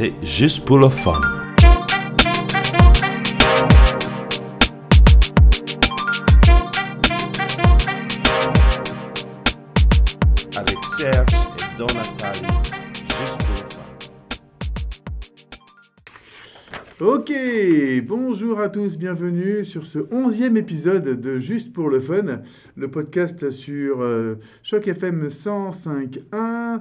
c'est juste pour le fun. Avec Serge et juste pour le fun. Ok, bonjour à tous, bienvenue sur ce onzième épisode de Juste pour le Fun, le podcast sur euh, Choc FM 105.1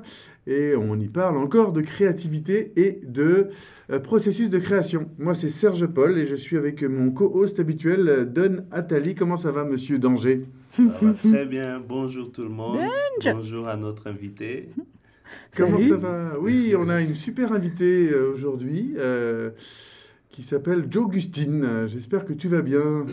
et on y parle encore de créativité et de euh, processus de création. Moi c'est Serge Paul et je suis avec mon co-host habituel Don Attali. Comment ça va monsieur Danger? Ça va très bien. Bonjour tout le monde. Bonjour à notre invité. Comment Salut. ça va? Oui, on a une super invitée euh, aujourd'hui euh, qui s'appelle Joe Gustine. Euh, J'espère que tu vas bien.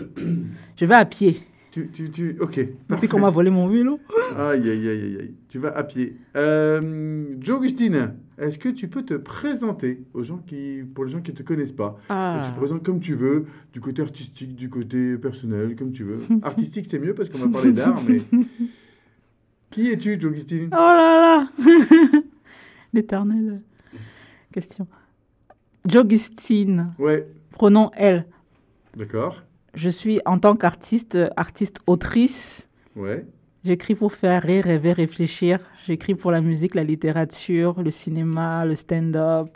Je vais à pied. Tu, tu, tu... Ok. Depuis qu'on m'a volé mon vélo. Aïe, aïe, aïe, aïe, aïe. Tu vas à pied. Euh, Joe Augustine, est-ce que tu peux te présenter aux gens qui, pour les gens qui ne te connaissent pas? Ah. Tu te présentes comme tu veux, du côté artistique, du côté personnel, comme tu veux. Artistique, c'est mieux parce qu'on va parler d'art, mais... Qui es-tu, Joe Augustine? Oh là là L'éternelle question. Jogustine, Ouais, pronom elle. d'accord. Je suis en tant qu'artiste, artiste-autrice. Ouais, J'écris pour faire rire, rêver, réfléchir. J'écris pour la musique, la littérature, le cinéma, le stand-up,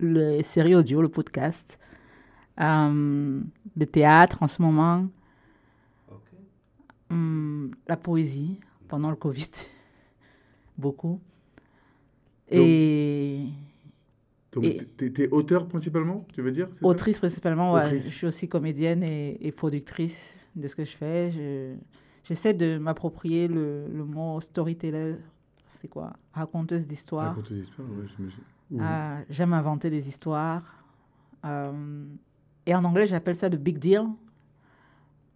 les séries audio, le podcast, euh, le théâtre en ce moment, hum, la poésie pendant le Covid, beaucoup. Et donc t'es- t'es auteur principalement, tu veux dire autrice principalement, ouais. Autrice. Je suis aussi comédienne et, et productrice de ce que je fais. Je- J'essaie de m'approprier le, le mot storyteller. C'est quoi? Raconteuse d'histoire. Raconte des histoires, ouais, j'imagine. Ah, J'aime inventer des histoires. Euh, et en anglais, j'appelle ça le big deal.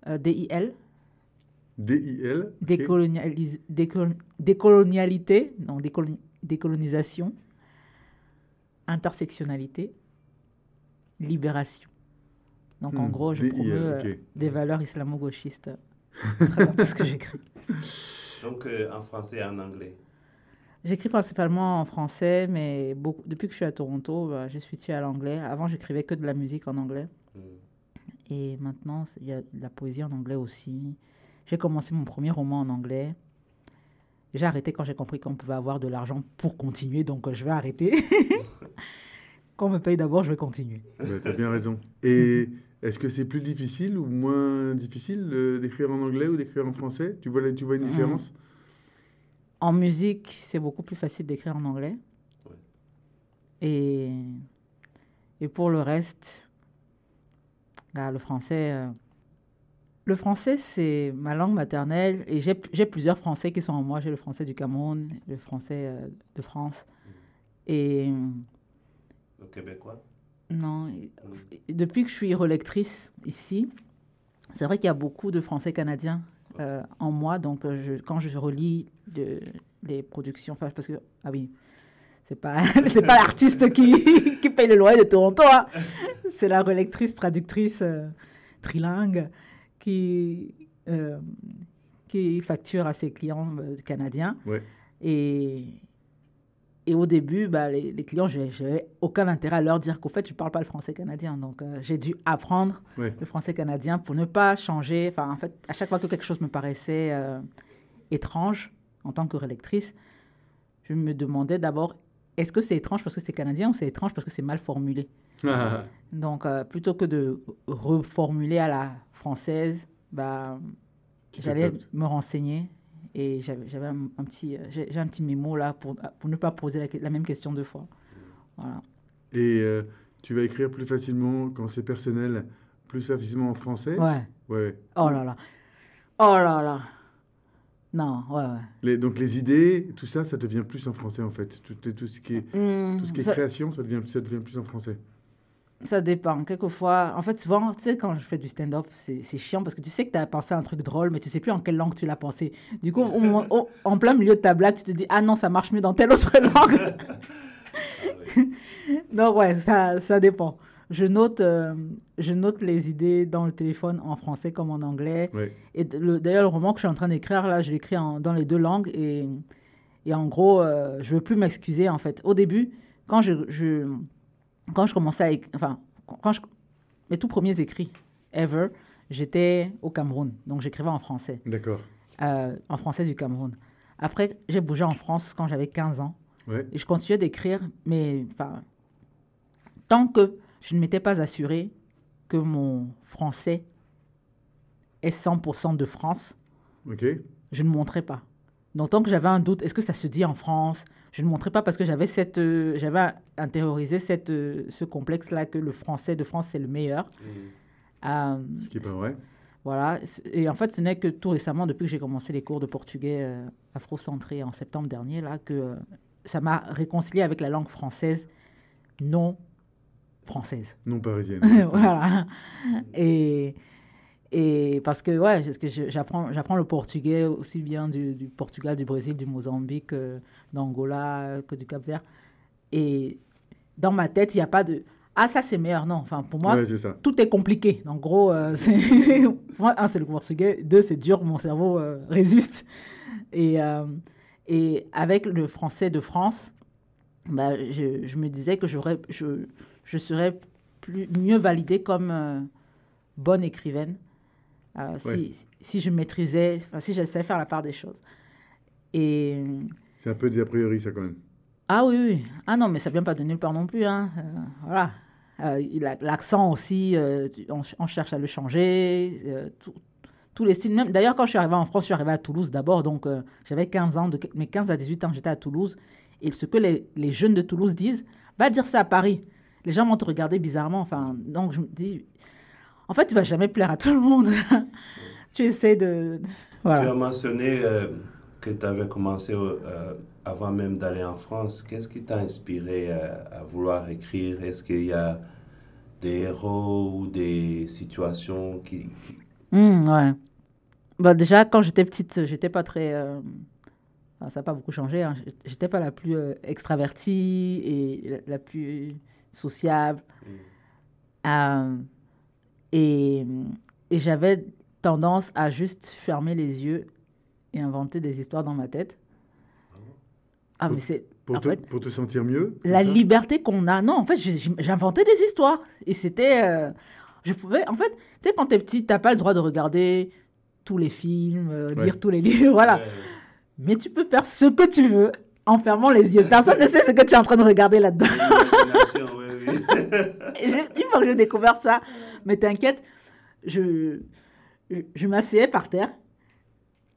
Euh, D-I-L. D-I-L. décolonialité, décoloni- décolonisation, intersectionnalité, libération. Donc en Hmm, gros, je DIL, promeux euh, ok. des valeurs islamo-gauchistes à travers tout ce que j'écris. Donc euh, en français et en anglais. J'écris principalement en français, mais beaucoup, depuis que je suis à Toronto, bah, j'ai switché à l'anglais. Avant, j'écrivais que de la musique en anglais. Hmm. Et maintenant, il y a de la poésie en anglais aussi. J'ai commencé mon premier roman en anglais. J'ai arrêté quand j'ai compris qu'on pouvait avoir de l'argent pour continuer, donc euh, je vais arrêter. quand on me paye d'abord, je vais continuer. Ouais, T'as bien raison. Et est-ce que c'est plus difficile ou moins difficile euh, d'écrire en anglais ou d'écrire en français? Tu vois, tu vois une Mhm. différence? En musique, c'est beaucoup plus facile d'écrire en anglais. Ouais. Et, et pour le reste, là, le français, euh, le français, c'est ma langue maternelle. Et j'ai plusieurs français qui sont en moi. J'ai le français du Cameroun, le français euh, de France. Et Le québécois? non, et- depuis que je suis relectrice ici, c'est vrai qu'il y a beaucoup de français canadiens euh, en moi. Donc, euh, je- quand je relis de- les productions, parce que, ah oui, c'est pas, c'est pas l'artiste qui, qui paye le loyer de Toronto, hein. c'est la relectrice, traductrice euh, trilingue qui, euh, qui facture à ses clients euh, canadiens. Ouais. Et, et au début, bah, les, les clients, je n'avais aucun intérêt à leur dire qu'au fait, je ne parle pas le français canadien. Donc, euh, j'ai dû apprendre Ouais. le français canadien pour ne pas changer. Enfin, en fait, à chaque fois que quelque chose me paraissait euh, étrange en tant que relectrice, je me demandais d'abord est-ce que c'est étrange parce que c'est canadien ou c'est étrange parce que c'est mal formulé? Donc, euh, plutôt que de reformuler à la française, bah, j'allais me renseigner et j'avais un, un petit, euh, j'ai j'ai un petit mémo là pour, pour ne pas poser la, la même question deux fois. Voilà. Et euh, tu vas écrire plus facilement quand c'est personnel, plus facilement en français? Ouais. Ouais. Oh là là. Oh là là. Non, ouais, ouais. Les- donc les idées, tout ça, ça devient plus en français en fait. Tout, tout ce qui est, Hmm, tout ce qui est ça, création, ça devient, ça devient plus en français. ça dépend. Quelquefois, en fait, souvent, tu sais, quand je fais du stand-up, c'est c'est chiant parce que tu sais que tu as pensé à un truc drôle, mais tu sais plus en quelle langue tu l'as pensé. Du coup, au moment- au- en plein milieu de ta blague, tu te dis, ah non, ça marche mieux dans telle autre langue. Donc, ouais, ça, ça dépend. Je note, euh, je note les idées dans le téléphone en français comme en anglais. Et d'ailleurs, le roman que je suis en train d'écrire, là, je l'écris dans les deux langues. Et, et en gros, euh, je veux plus m'excuser, en fait. Au début, quand je, je, quand je commençais à... éc- Enfin, quand je... Mes tout premiers écrits, ever, j'étais au Cameroun. Donc, j'écrivais en français, D'accord. euh, en français du Cameroun. Après, j'ai bougé en France quand j'avais 15 ans. Ouais. Et je continuais d'écrire, mais enfin, tant que je ne m'étais pas assuré que mon français est 100% de France, Ok. je ne montrais pas. Donc, tant que j'avais un doute, est-ce que ça se dit en France? Je ne montrais pas parce que j'avais cette, euh, j'avais intériorisé cette, euh, ce complexe-là que le français de France, c'est le meilleur. Euh, Ce qui est pas vrai. voilà. Et en fait, ce n'est que tout récemment, depuis que j'ai commencé les cours de portugais afro-centré en septembre dernier, là, que ça m'a réconcilié avec la langue française non française. Non parisienne. voilà. Et, et parce que, ouais, parce que j'apprends, j'apprends le portugais aussi bien du, du Portugal, du Brésil, du Mozambique, euh, d'Angola, que du Cap-Vert. Et dans ma tête, il n'y a pas de Ah, ça c'est meilleur. Non, enfin, pour moi, ouais, c'est ça. tout est compliqué. En gros, euh, moi, un, c'est le portugais. Deux, c'est dur. Mon cerveau euh, résiste. Et, et avec le français de France, bah, je, je me disais que j'aurais, je, je serais plus, mieux validée comme euh, bonne écrivaine euh, Ouais. si, si je maîtrisais, enfin, si je savais faire la part des choses. Et. C'est un peu des a priori, ça, quand même. Ah oui, oui. Ah non, mais ça vient pas de nulle part non plus. Hein. Euh, voilà. Euh, L'accent aussi, euh, on, ch- on cherche à le changer. euh, tout- tous les styles. Même, d'ailleurs, quand je suis arrivée en France, je suis arrivée à Toulouse d'abord. Donc, euh, j'avais 15 ans. De, mes 15 à 18 ans, j'étais à Toulouse. Et ce que les, les jeunes de Toulouse disent, va dire ça à Paris. Les gens vont te regarder bizarrement. Enfin, donc, je me dis, en fait, tu vas jamais plaire à tout le monde. tu essaies de. Tu as mentionné euh, que tu avais commencé euh, avant même d'aller en France. Qu'est-ce qui t'a inspiré euh, à vouloir écrire? Est-ce qu'il y a des héros ou des situations qui... qui- Hmm, ouais. Bah, déjà, quand j'étais petite, j'étais pas très. enfin, ça n'a pas beaucoup changé. Hein. J'étais pas la plus extravertie et la, la plus sociable. Euh, et et j'avais tendance à juste fermer les yeux et inventer des histoires dans ma tête. Ah, mais c'est. Pour, pour te sentir mieux la liberté qu'on a. Non, en fait, j'inventais des histoires. Et c'était. euh, je pouvais. En fait, tu sais, quand t'es petit, t'as pas le droit de regarder tous les films, euh, Ouais. lire tous les livres, voilà. Ouais. Mais tu peux faire ce que tu veux en fermant les yeux. Personne ne sait ce que tu es en train de regarder là-dedans. Une fois que j'ai découvert ça, mais t'inquiète, je, je, je m'asseyais par terre.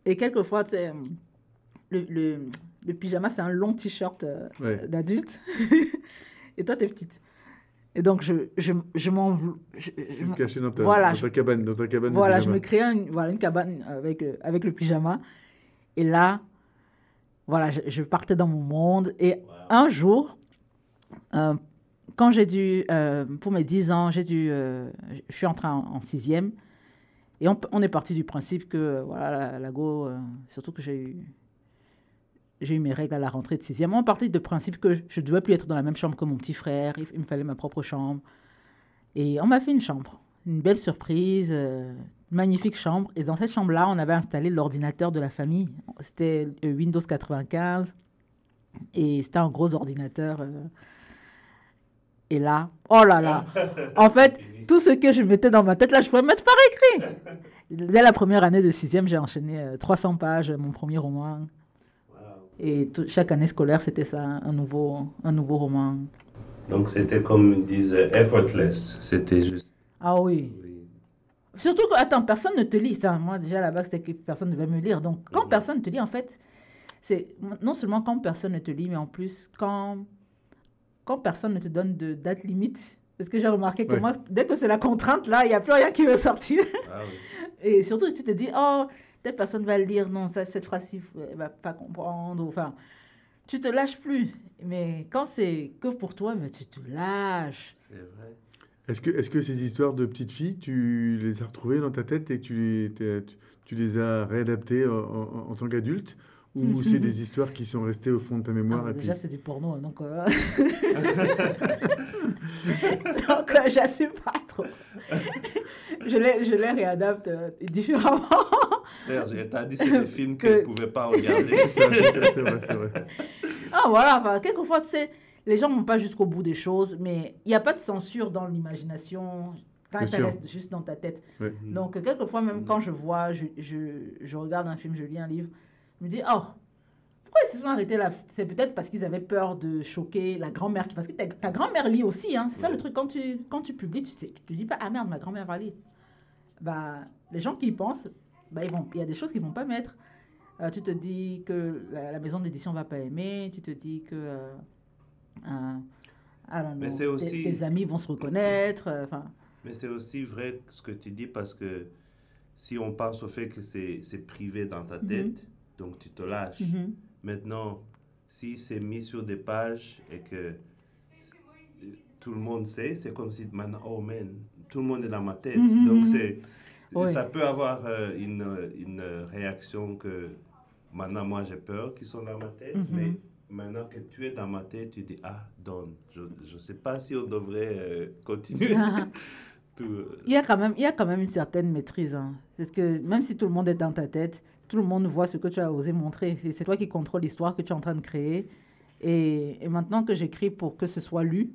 Et quelquefois, tu sais, le, le, le pyjama, c'est un long t-shirt euh, Ouais. d'adulte. et toi, t'es petite. Et donc, je, je, je m'en... je- te cachais dans ta, Voilà, dans ta cabane. Dans ta cabane voilà, je me créais une, voilà, une cabane avec, euh, avec le pyjama. Et là, voilà, je, je partais dans mon monde. Et un jour, euh, quand j'ai dû, euh, pour mes 10 ans, j'ai dû, euh, je suis entrée en, en sixième. Et on, on est parti du principe que, voilà, la, la go, surtout que j'ai eu, j'ai eu mes règles à la rentrée de sixième. On est parti du principe que je ne devais plus être dans la même chambre que mon petit frère. Il, il me fallait ma propre chambre. Et on m'a fait une chambre. Une belle surprise, magnifique chambre. Et dans cette chambre-là, on avait installé l'ordinateur de la famille. C'était euh, Windows 95. Et c'était un gros ordinateur. euh. Et là, oh là là. En fait, tout ce que je mettais dans ma tête, là, je pouvais mettre par écrit. Dès la première année de sixième, j'ai enchaîné euh, 300 pages, mon premier roman. Et tout- chaque année scolaire, c'était ça, un nouveau, un nouveau roman. Donc c'était comme ils disent euh, effortless. C'était juste. Ah oui. oui. Surtout que, attends, personne ne te lit. Ça, moi, déjà, à la base, c'était que personne ne devait me lire. Donc, quand personne ne te lit, en fait, c'est non seulement quand personne ne te lit, mais en plus, quand, quand personne ne te donne de date limite. Parce que j'ai remarqué que Ouais. moi, dès que c'est la contrainte, là, il n'y a plus rien qui veut sortir. Ah oui. Et surtout, tu te dis, oh, telle personne va le lire, non, ça, cette phrase-ci, elle va pas comprendre. Enfin, tu te lâches plus. Mais quand c'est que pour toi, mais tu te lâches. C'est vrai. Est-ce que, est que ces histoires de petites filles, tu les as retrouvées dans ta tête et tu les, tu, as réadaptées en, en- en tant qu'adulte Ou c'est des histoires qui sont restées au fond de ta Ah, mémoire mais et déjà, puis- c'est du porno, donc. euh, donc, euh, j'assume pas trop. je, les, je les réadapte euh, différemment. T'as dit c'est des films Que- que tu ne pouvais pas regarder. C'est vrai, c'est vrai, c'est vrai. Ah, voilà, enfin, quelquefois, tu sais, les gens vont pas jusqu'au bout des choses, mais il n'y a pas de censure dans l'imagination quand ça reste juste dans ta tête. Donc, quelquefois, même Mhm. quand je vois, je, je, je regarde un film, je lis un livre, je me dis, oh, pourquoi ils se sont arrêtés là? C'est peut-être parce qu'ils avaient peur de choquer la grand-mère. Parce que ta, ta grand-mère lit aussi, hein. c'est ça le truc. Quand tu, quand tu publies, tu ne te dis pas, ah merde, ma grand-mère va lire. Bah, les gens qui y pensent, bah, ils vont- il y a des choses qu'ils vont pas mettre. Euh, tu te dis que la, la maison d'édition va pas aimer, tu te dis que euh, I don't Mais know, aussi- tes, tes amis vont se reconnaître. euh, Enfin, Mais c'est aussi vrai ce que tu dis parce que si on pense au fait que c'est privé dans ta Mhm. tête, donc tu te lâches. mhm. Maintenant, si c'est mis sur des pages et que tout le monde sait, c'est comme si maintenant, oh man, tout le monde est dans ma tête. Mhm, Donc c'est, Oui. ça peut avoir euh, une, une réaction que maintenant moi j'ai peur qu'ils sont dans ma tête, mais maintenant que tu es dans ma tête, tu dis, ah, donne. Je ne sais pas si on devrait euh, continuer. tout, euh, Il y, a quand même, il y a quand même une certaine maîtrise. hein. Parce que même si tout le monde est dans ta tête, tout le monde voit ce que tu as osé montrer. C'est toi qui contrôles l'histoire que tu es en train de créer. Et, et maintenant que j'écris pour que ce soit lu,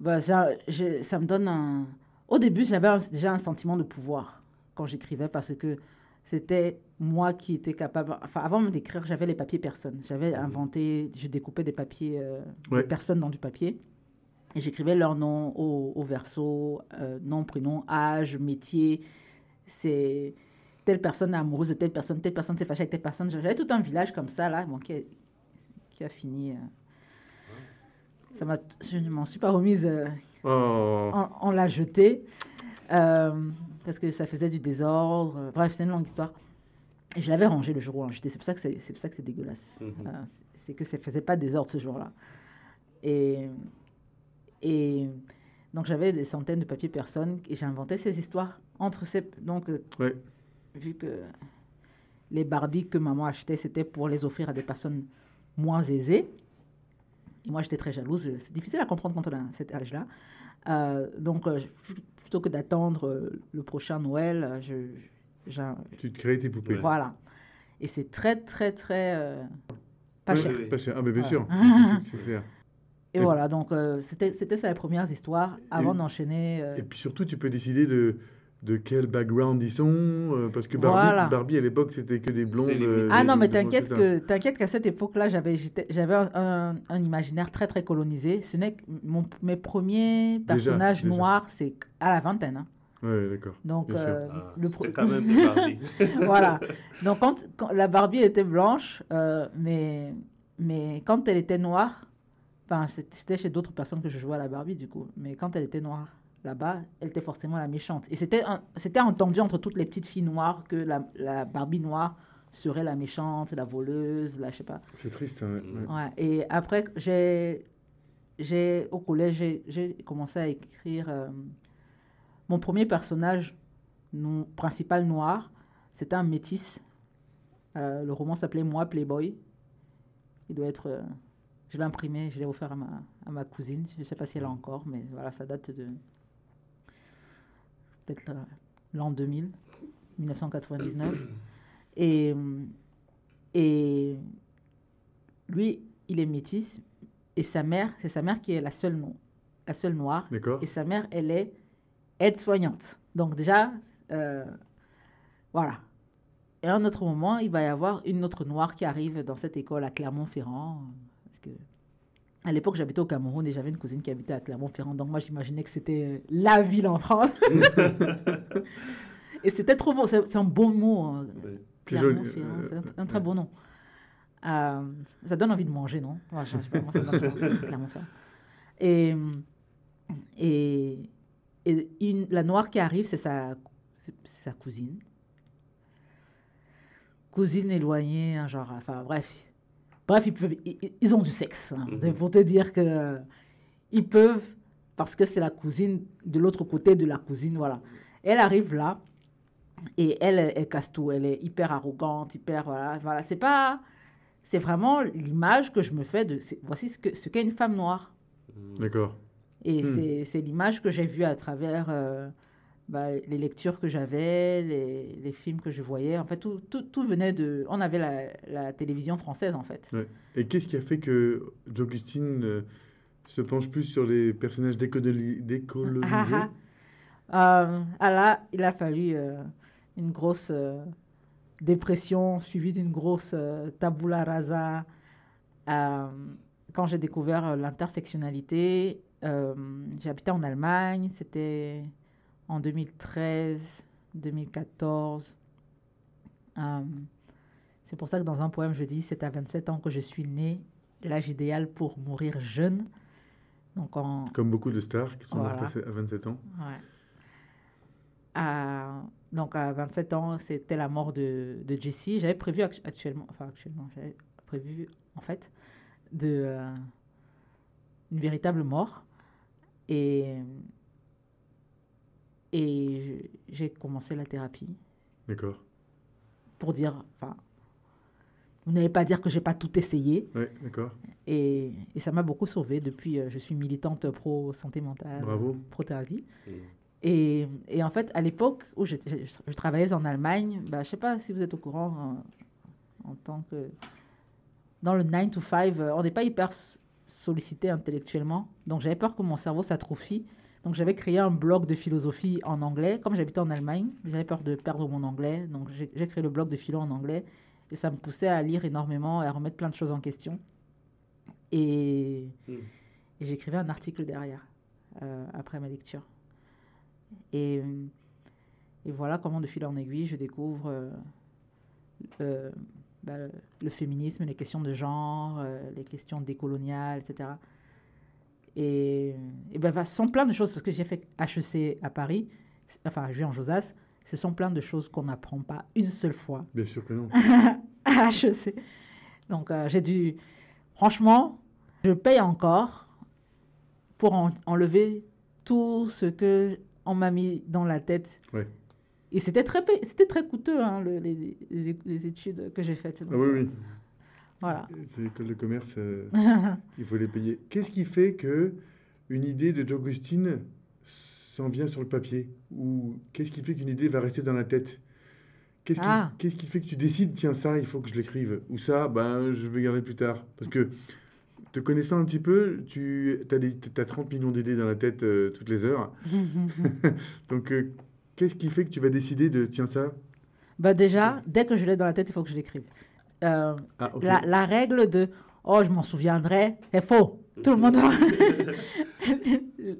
bah, ça, je- ça me donne un... Au début, j'avais déjà un sentiment de pouvoir quand j'écrivais parce que c'était moi qui étais capable... Enfin, avant même d'écrire, j'avais les papiers personnes. J'avais inventé, je découpais des papiers, euh, des personnes dans du papier. Et j'écrivais leur nom au, au verso, euh, nom, prénom, âge, métier. C'est telle personne est amoureuse de telle personne, telle personne s'est fâchée avec telle personne. J'avais tout un village comme ça, là, bon, qui, a, qui a fini. euh. Ça m'a, je ne m'en suis pas remise. Oh. on, on l'a jeté euh, parce que ça faisait du désordre. Euh, Bref, c'est une longue histoire. Et je l'avais rangé le jour où jeté. C'est pour ça que c'est, pour ça que c'est dégueulasse. Mhm. C'est- que ça faisait pas de désordre ce jour-là. Et, et donc j'avais des centaines de papiers personnes et j'inventais ces histoires entre ces. Donc, euh, vu que les Barbies que maman achetait, c'était pour les offrir à des personnes moins aisées. Et moi, j'étais très jalouse. C'est difficile à comprendre quand on a cet âge-là. Euh, donc, euh, plutôt que d'attendre euh, le prochain Noël, euh, je, Tu te crées tes poupées. Voilà. Et c'est très, très, très euh, pas cher. Pas cher. Ah, mais bien sûr. C'est- clair. Et Et- voilà, donc euh, c'était ça les premières histoires avant d'enchaîner. euh, Et puis surtout, tu peux décider de, de quel background ils sont. euh, parce que Barbie, Voilà. Barbie à l'époque, c'était que des blondes. Euh, Ah non, mais t'inquiète que t'inquiète qu'à cette époque-là, j'avais un, un- un imaginaire très très colonisé. Ce n'est que mon, mes premiers personnages déjà. noirs, c'est à la vingtaine. hein. Ouais, d'accord. Donc Bien sûr. euh, Ah, le pro- quand même des Barbie. voilà. Donc quand, quand la Barbie était blanche, euh, mais mais quand elle était noire, enfin c'était chez d'autres personnes que je jouais à la Barbie du coup, mais quand elle était noire là-bas, elle était forcément la méchante. Et c'était entendu entre toutes les petites filles noires que la, la Barbie noire serait la méchante, la voleuse, la je sais pas. C'est triste. hein, ouais. Mm. Ouais. Et après j'ai j'ai au collège j'ai- j'ai commencé à écrire euh, mon premier personnage non, principal noir, c'était un métis. Euh, le roman s'appelait Moi Playboy. Il doit être. euh, je l'ai imprimé, je l'ai offert à ma, à ma cousine. Je ne sais pas si elle a encore, mais voilà, ça date de. Peut-être euh, l'an 2000, 1999. Et, et lui, il est métis. Et sa mère, c'est sa mère qui est la seule, no- la seule noire. Et sa mère, elle est aide-soignante. Donc déjà, euh, voilà. Et à un autre moment, il va y avoir une autre noire qui arrive dans cette école à Clermont-Ferrand. À l'époque, j'habitais au Cameroun et j'avais une cousine qui habitait à Clermont-Ferrand. Donc moi, j'imaginais que c'était la ville en France. et c'était trop beau. C'est un beau mot. hein. Clermont-Ferrand, euh, C'est un, un très ouais. beau nom. Euh, ça donne envie de manger, non? Ouais, je sais pas, moi, ça me donne envie, Clermont-Ferrand. Et, et, et une, la noire qui arrive, c'est sa, c'est c'est sa cousine. Cousine éloignée, hein, genre, enfin bref. Bref, ils, peuvent, ils, ils ont du sexe. hein. Mhm. C'est pour te dire que euh, ils peuvent, parce que c'est la cousine de l'autre côté de la cousine, voilà. Elle arrive là, et elle, elle, casse tout. Elle est hyper arrogante, hyper, voilà. voilà. C'est pas... C'est vraiment l'image que je me fais de... Voici ce que ce qu'est une femme noire. D'accord. Et Hmm. c'est- c'est l'image que j'ai vue à travers euh, bah, les lectures que j'avais, les, les films que je voyais. En fait, tout, tout, tout venait de... On avait la, la télévision française, en fait. Ouais. Et qu'est-ce qui a fait que Joe Gustin euh, se penche plus sur les personnages décoloni- décolonisés? Ah, ah. Euh, ah là, il a fallu euh, une grosse euh, dépression suivie d'une grosse tabula rasa. Quand j'ai découvert l'intersectionnalité, j'habitais en Allemagne, c'était en 2013, 2014. Euh, c'est pour ça que dans un poème, je dis c'est à 27 ans que je suis né, l'âge idéal pour mourir jeune. Donc en, Comme beaucoup de stars qui sont Voilà. mortes à 27 ans. Ouais. À- donc à 27 ans, c'était la mort de, de Jessie. J'avais prévu actu- actuellement, enfin actuellement, j'avais prévu en fait de euh, une véritable mort et et j'ai commencé la thérapie D'accord. pour dire, enfin, vous n'allez pas dire que j'ai pas tout essayé Oui, d'accord. et, et ça m'a beaucoup sauvée. Depuis, euh, je suis militante pro santé mentale, Bravo. pro thérapie. Mm. Et, et en fait, à l'époque où je, je- je travaillais en Allemagne, bah, je ne sais pas si vous êtes au courant en tant que... Dans le 9 to 5, euh, on n'est pas hyper sollicité intellectuellement. Donc j'avais peur que mon cerveau s'atrophie. Donc j'avais créé un blog de philosophie en anglais. Comme j'habitais en Allemagne, j'avais peur de perdre mon anglais. Donc j'ai créé le blog de philo en anglais. Et ça me poussait à lire énormément et à remettre plein de choses en question. Et, Mm. et j'écrivais un article derrière, euh, après ma lecture. Et, et voilà comment, de fil en aiguille, je découvre euh, euh, bah, le féminisme, les questions de genre, les questions décoloniales, etc. Et, et ben, ce sont plein de choses, parce que j'ai fait HEC à Paris, enfin, je vis en Josas, ce sont plein de choses qu'on n'apprend pas une seule fois Bien sûr que non. à HEC. Donc, euh, j'ai dû. Franchement, je paye encore pour en- enlever tout ce que on m'a mis dans la tête. Ouais. Et c'était très, c'était très coûteux, hein, le- les, les- les études que j'ai faites. Ah oui, oui. Voilà. C'est l'école de commerce, euh, il faut les payer. Qu'est-ce qui fait que une idée de Joe Gustin s'en vient sur le papier? Ou qu'est-ce qui fait qu'une idée va rester dans la tête? Qu'est-ce qui, Ah. qui fait que tu décides, tiens, ça, il faut que je l'écrive? Ou ça, ben, je vais garder plus tard Parce que, te connaissant un petit peu, tu as, 30 millions d'idées dans la tête euh, toutes les heures. Donc, euh, qu'est-ce qui fait que tu vas décider de, tiens, ça? Bah déjà, dès que je l'ai dans la tête, il faut que je l'écrive. Euh, Ah, la, la règle de oh, je m'en souviendrai est faux. Tout le monde.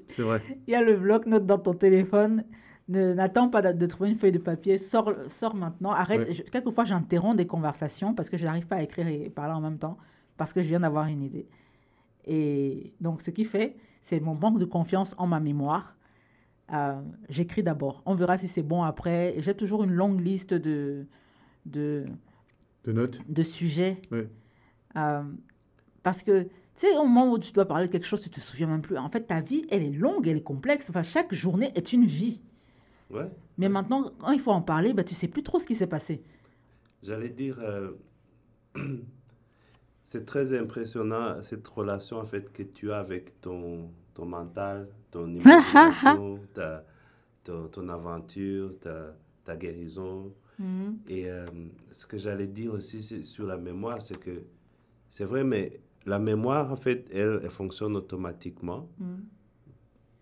C'est vrai. Il y a le bloc-notes dans ton téléphone. Ne- N'attends pas de, de trouver une feuille de papier. Sors, sors maintenant. Arrête. Ouais. Je- quelquefois, j'interromps des conversations parce que je n'arrive pas à écrire et parler en même temps parce que je viens d'avoir une idée. Et donc, ce qui fait, c'est mon manque de confiance en ma mémoire. Euh, J'écris d'abord. On verra si c'est bon après. J'ai toujours une longue liste de, de, De notes de sujets. Ouais. Euh, parce que, tu sais, au moment où tu dois parler de quelque chose, tu te souviens même plus. En fait, ta vie, elle est longue, elle est complexe. Enfin, chaque journée est une vie. Ouais. Mais maintenant, quand il faut en parler, bah, tu sais plus trop ce qui s'est passé. J'allais dire, euh, c'est très impressionnant cette relation en fait que tu as avec ton, ton mental, ton imagination, ta, ton, ton aventure, ta, ta guérison. Mhm. Et euh, ce que j'allais dire aussi sur la mémoire, c'est que c'est vrai, mais la mémoire en fait, elle, elle fonctionne automatiquement, Mhm.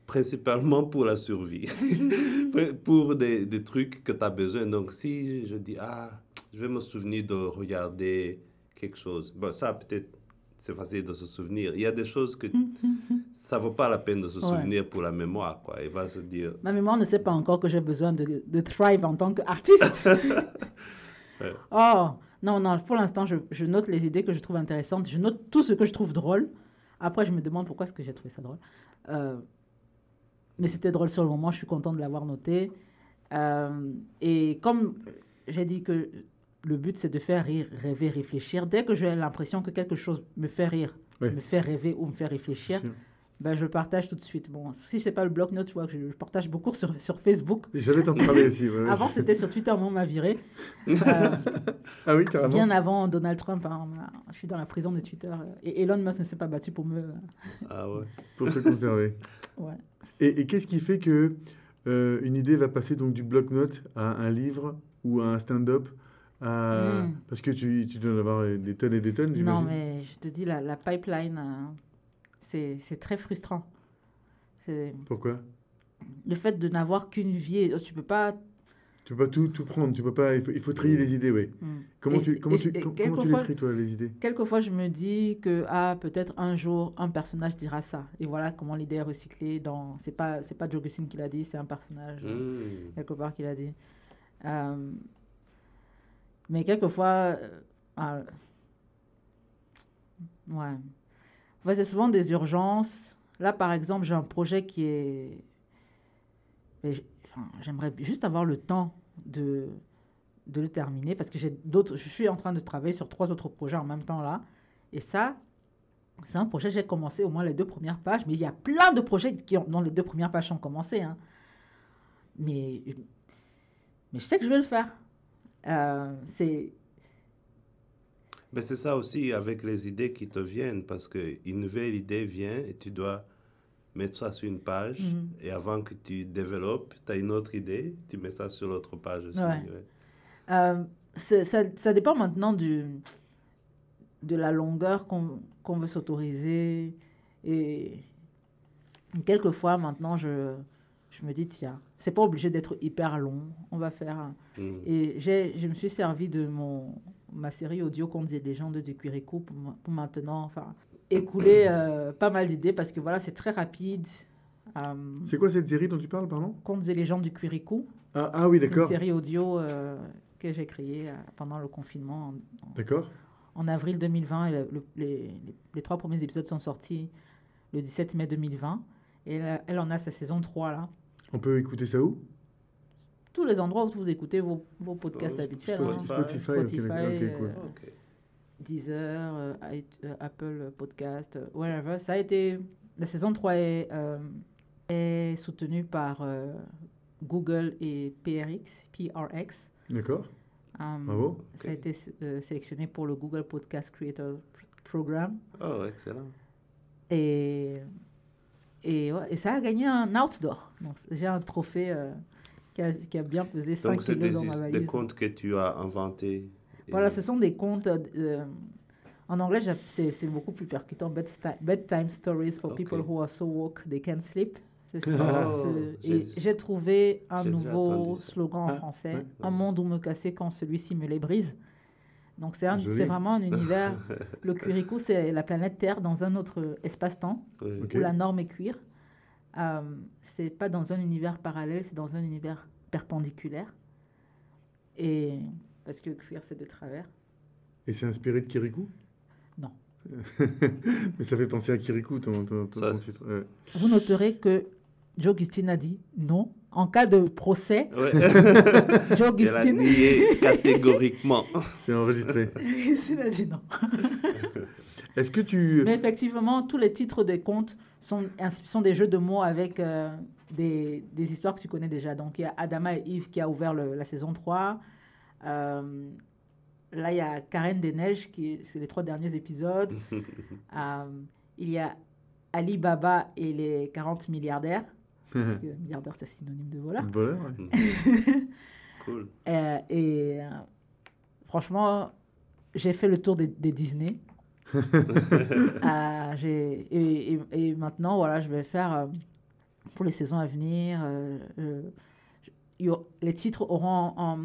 principalement pour la survie, pour des, des trucs que tu as besoin. Donc si je dis, ah, je vais me souvenir de regarder quelque chose, bon, ça peut-être c'est facile de se souvenir. Il y a des choses que ça vaut pas la peine de se Ouais. souvenir pour la mémoire, quoi. Il va se dire, Ma mémoire ne sait pas encore que j'ai besoin de, de thrive en tant qu'artiste. Ouais. Oh, non, non, pour l'instant, je, je note les idées que je trouve intéressantes. Je note tout ce que je trouve drôle. Après, je me demande pourquoi est-ce que j'ai trouvé ça drôle. Euh, mais c'était drôle sur le moment, je suis contente de l'avoir noté. Euh, et comme j'ai dit que le but, c'est de faire rire, rêver, réfléchir, dès que j'ai l'impression que quelque chose me fait rire, Oui. me fait rêver ou me fait réfléchir, ben, je partage tout de suite. Bon, si c'est pas le vois, que je, partage beaucoup sur, sur Facebook. J'allais t'en parler aussi. ouais. Avant, c'était sur Twitter, mais on m'a viré. Euh, Ah oui, carrément. bien avant Donald Trump, hein, je suis dans la prison de Twitter. Et Elon Musk ne s'est pas battu pour me. ah ouais. Pour te conserver. Ouais. Et, et qu'est-ce qui fait que euh, une idée va passer donc du bloc-notes à un livre ou à un stand-up à- Mm. Parce que tu, tu dois en avoir des tonnes et des tonnes, Non, j'imagine. mais je te dis, la, la pipeline, euh, c'est c'est très frustrant. Pourquoi? le fait de n'avoir qu'une vie. Tu peux pas. Tu peux pas tout, tout prendre, tu peux pas, il faut, il faut trier les idées, oui. Mm. Comment, Et- tu, comment, et- tu, et comment tu les tries, toi, les idées? Quelquefois, je me dis que ah, peut-être un jour, un personnage dira ça. Et voilà comment l'idée est recyclée. Dans... C'est pas, c'est pas Joe Gustin qui l'a dit, c'est un personnage euh, Hmm. quelque part qui l'a dit. Euh, mais quelquefois, euh, ah, ouais. C'est souvent des urgences. Là, par exemple, j'ai un projet qui est. J'aimerais juste avoir le temps de, de le terminer parce que j'ai d'autres. Je suis en train de travailler sur trois autres projets en même temps là. Et ça, c'est un projet, j'ai commencé au moins les deux premières pages, mais il y a plein de projets qui ont, dont les deux premières pages sont commencées. hein. Mais, mais je sais que je vais le faire. Euh, c'est Mais c'est ça aussi avec les idées qui te viennent, parce qu'une nouvelle idée vient et tu dois mettre ça sur une page. Mhm. Et avant que tu développes, tu as une autre idée, tu mets ça sur l'autre page aussi. Ouais. ouais. Euh, ça, ça dépend maintenant du, de la longueur qu'on qu'on veut s'autoriser. Et quelquefois, maintenant, je, je me dis, tiens, c'est pas obligé d'être hyper long. On va faire. un- Hmm. Et j'ai, je me suis servi de mon, ma série audio Contes et légendes de Quirico pour, pour maintenant enfin, écouler euh, pas mal d'idées parce que voilà, c'est très rapide. Euh, C'est quoi cette série dont tu parles, pardon? Contes et légendes du Quirico. ah, ah oui, C'est une d'accord. série audio euh, que j'ai créée euh, pendant le confinement en, D'accord. en avril 2020. Et le- le- les, les- les trois premiers épisodes sont sortis le 17 mai 2020. Et elle, elle en a sa saison 3 là. On peut écouter ça où? Tous les endroits où vous écoutez vos, vos podcasts Oh, habituels. Spotify. hein. Cool. euh. Deezer, euh, euh, Apple Podcast, euh, wherever. Ça a été. La saison 3 est, euh, est soutenue par euh, Google et PRX, PRX. D'accord. Euh, Bravo. Ça a été euh, sélectionné pour le Google Podcast Creator Program. Oh, excellent. Et, et, ouais, et ça a gagné un outdoor. Donc j'ai un trophée euh, qui, a, qui a bien pesé 5 Donc, c'est kilos des, dans ma is- valise. des contes que tu as inventés. Et- Voilà, ce sont des contes. euh, en anglais, c'est beaucoup plus percutant. Bedtime, bedtime stories for people who are so woke they can't sleep. Ce- Oh, ce- et j'ai trouvé un nouveau slogan en Ah, français ouais. Un monde où me casser quand celui-ci me les brise. Donc, c'est un- Joli. c'est vraiment un univers. le Quirico, c'est la planète Terre dans un autre espace-temps Oui. Où la norme est cuir. Euh, c'est pas dans un univers parallèle, c'est dans un univers perpendiculaire. Et parce que cuir, c'est de travers. Et c'est inspiré de Kirikou Non. Mais ça fait penser à Kirikou, ton, ton, ton- Ça, ton titre. ouais. Vous noterez que Joe Gustin a dit non. En cas de procès, Ouais. Joe Elle a nié catégoriquement. C'est enregistré. Joe Gustin a dit non. Est-ce que tu... Mais effectivement, tous les titres des contes sont, sont des jeux de mots avec euh, des, des histoires que tu connais déjà. Donc, il y a Adama et Yves qui a ouvert le- la saison 3. Euh, là, il y a Karen des Neiges, qui c'est les trois derniers épisodes. Euh, il y a Ali Baba et les 40 milliardaires. Parce que milliardaire, c'est synonyme de voleur. Voleur, ouais. cool. Euh, et euh, franchement, j'ai fait le tour des, des Disney. Euh, j'ai- et, et- et maintenant, voilà, je vais faire euh, pour les saisons à venir. les titres auront un,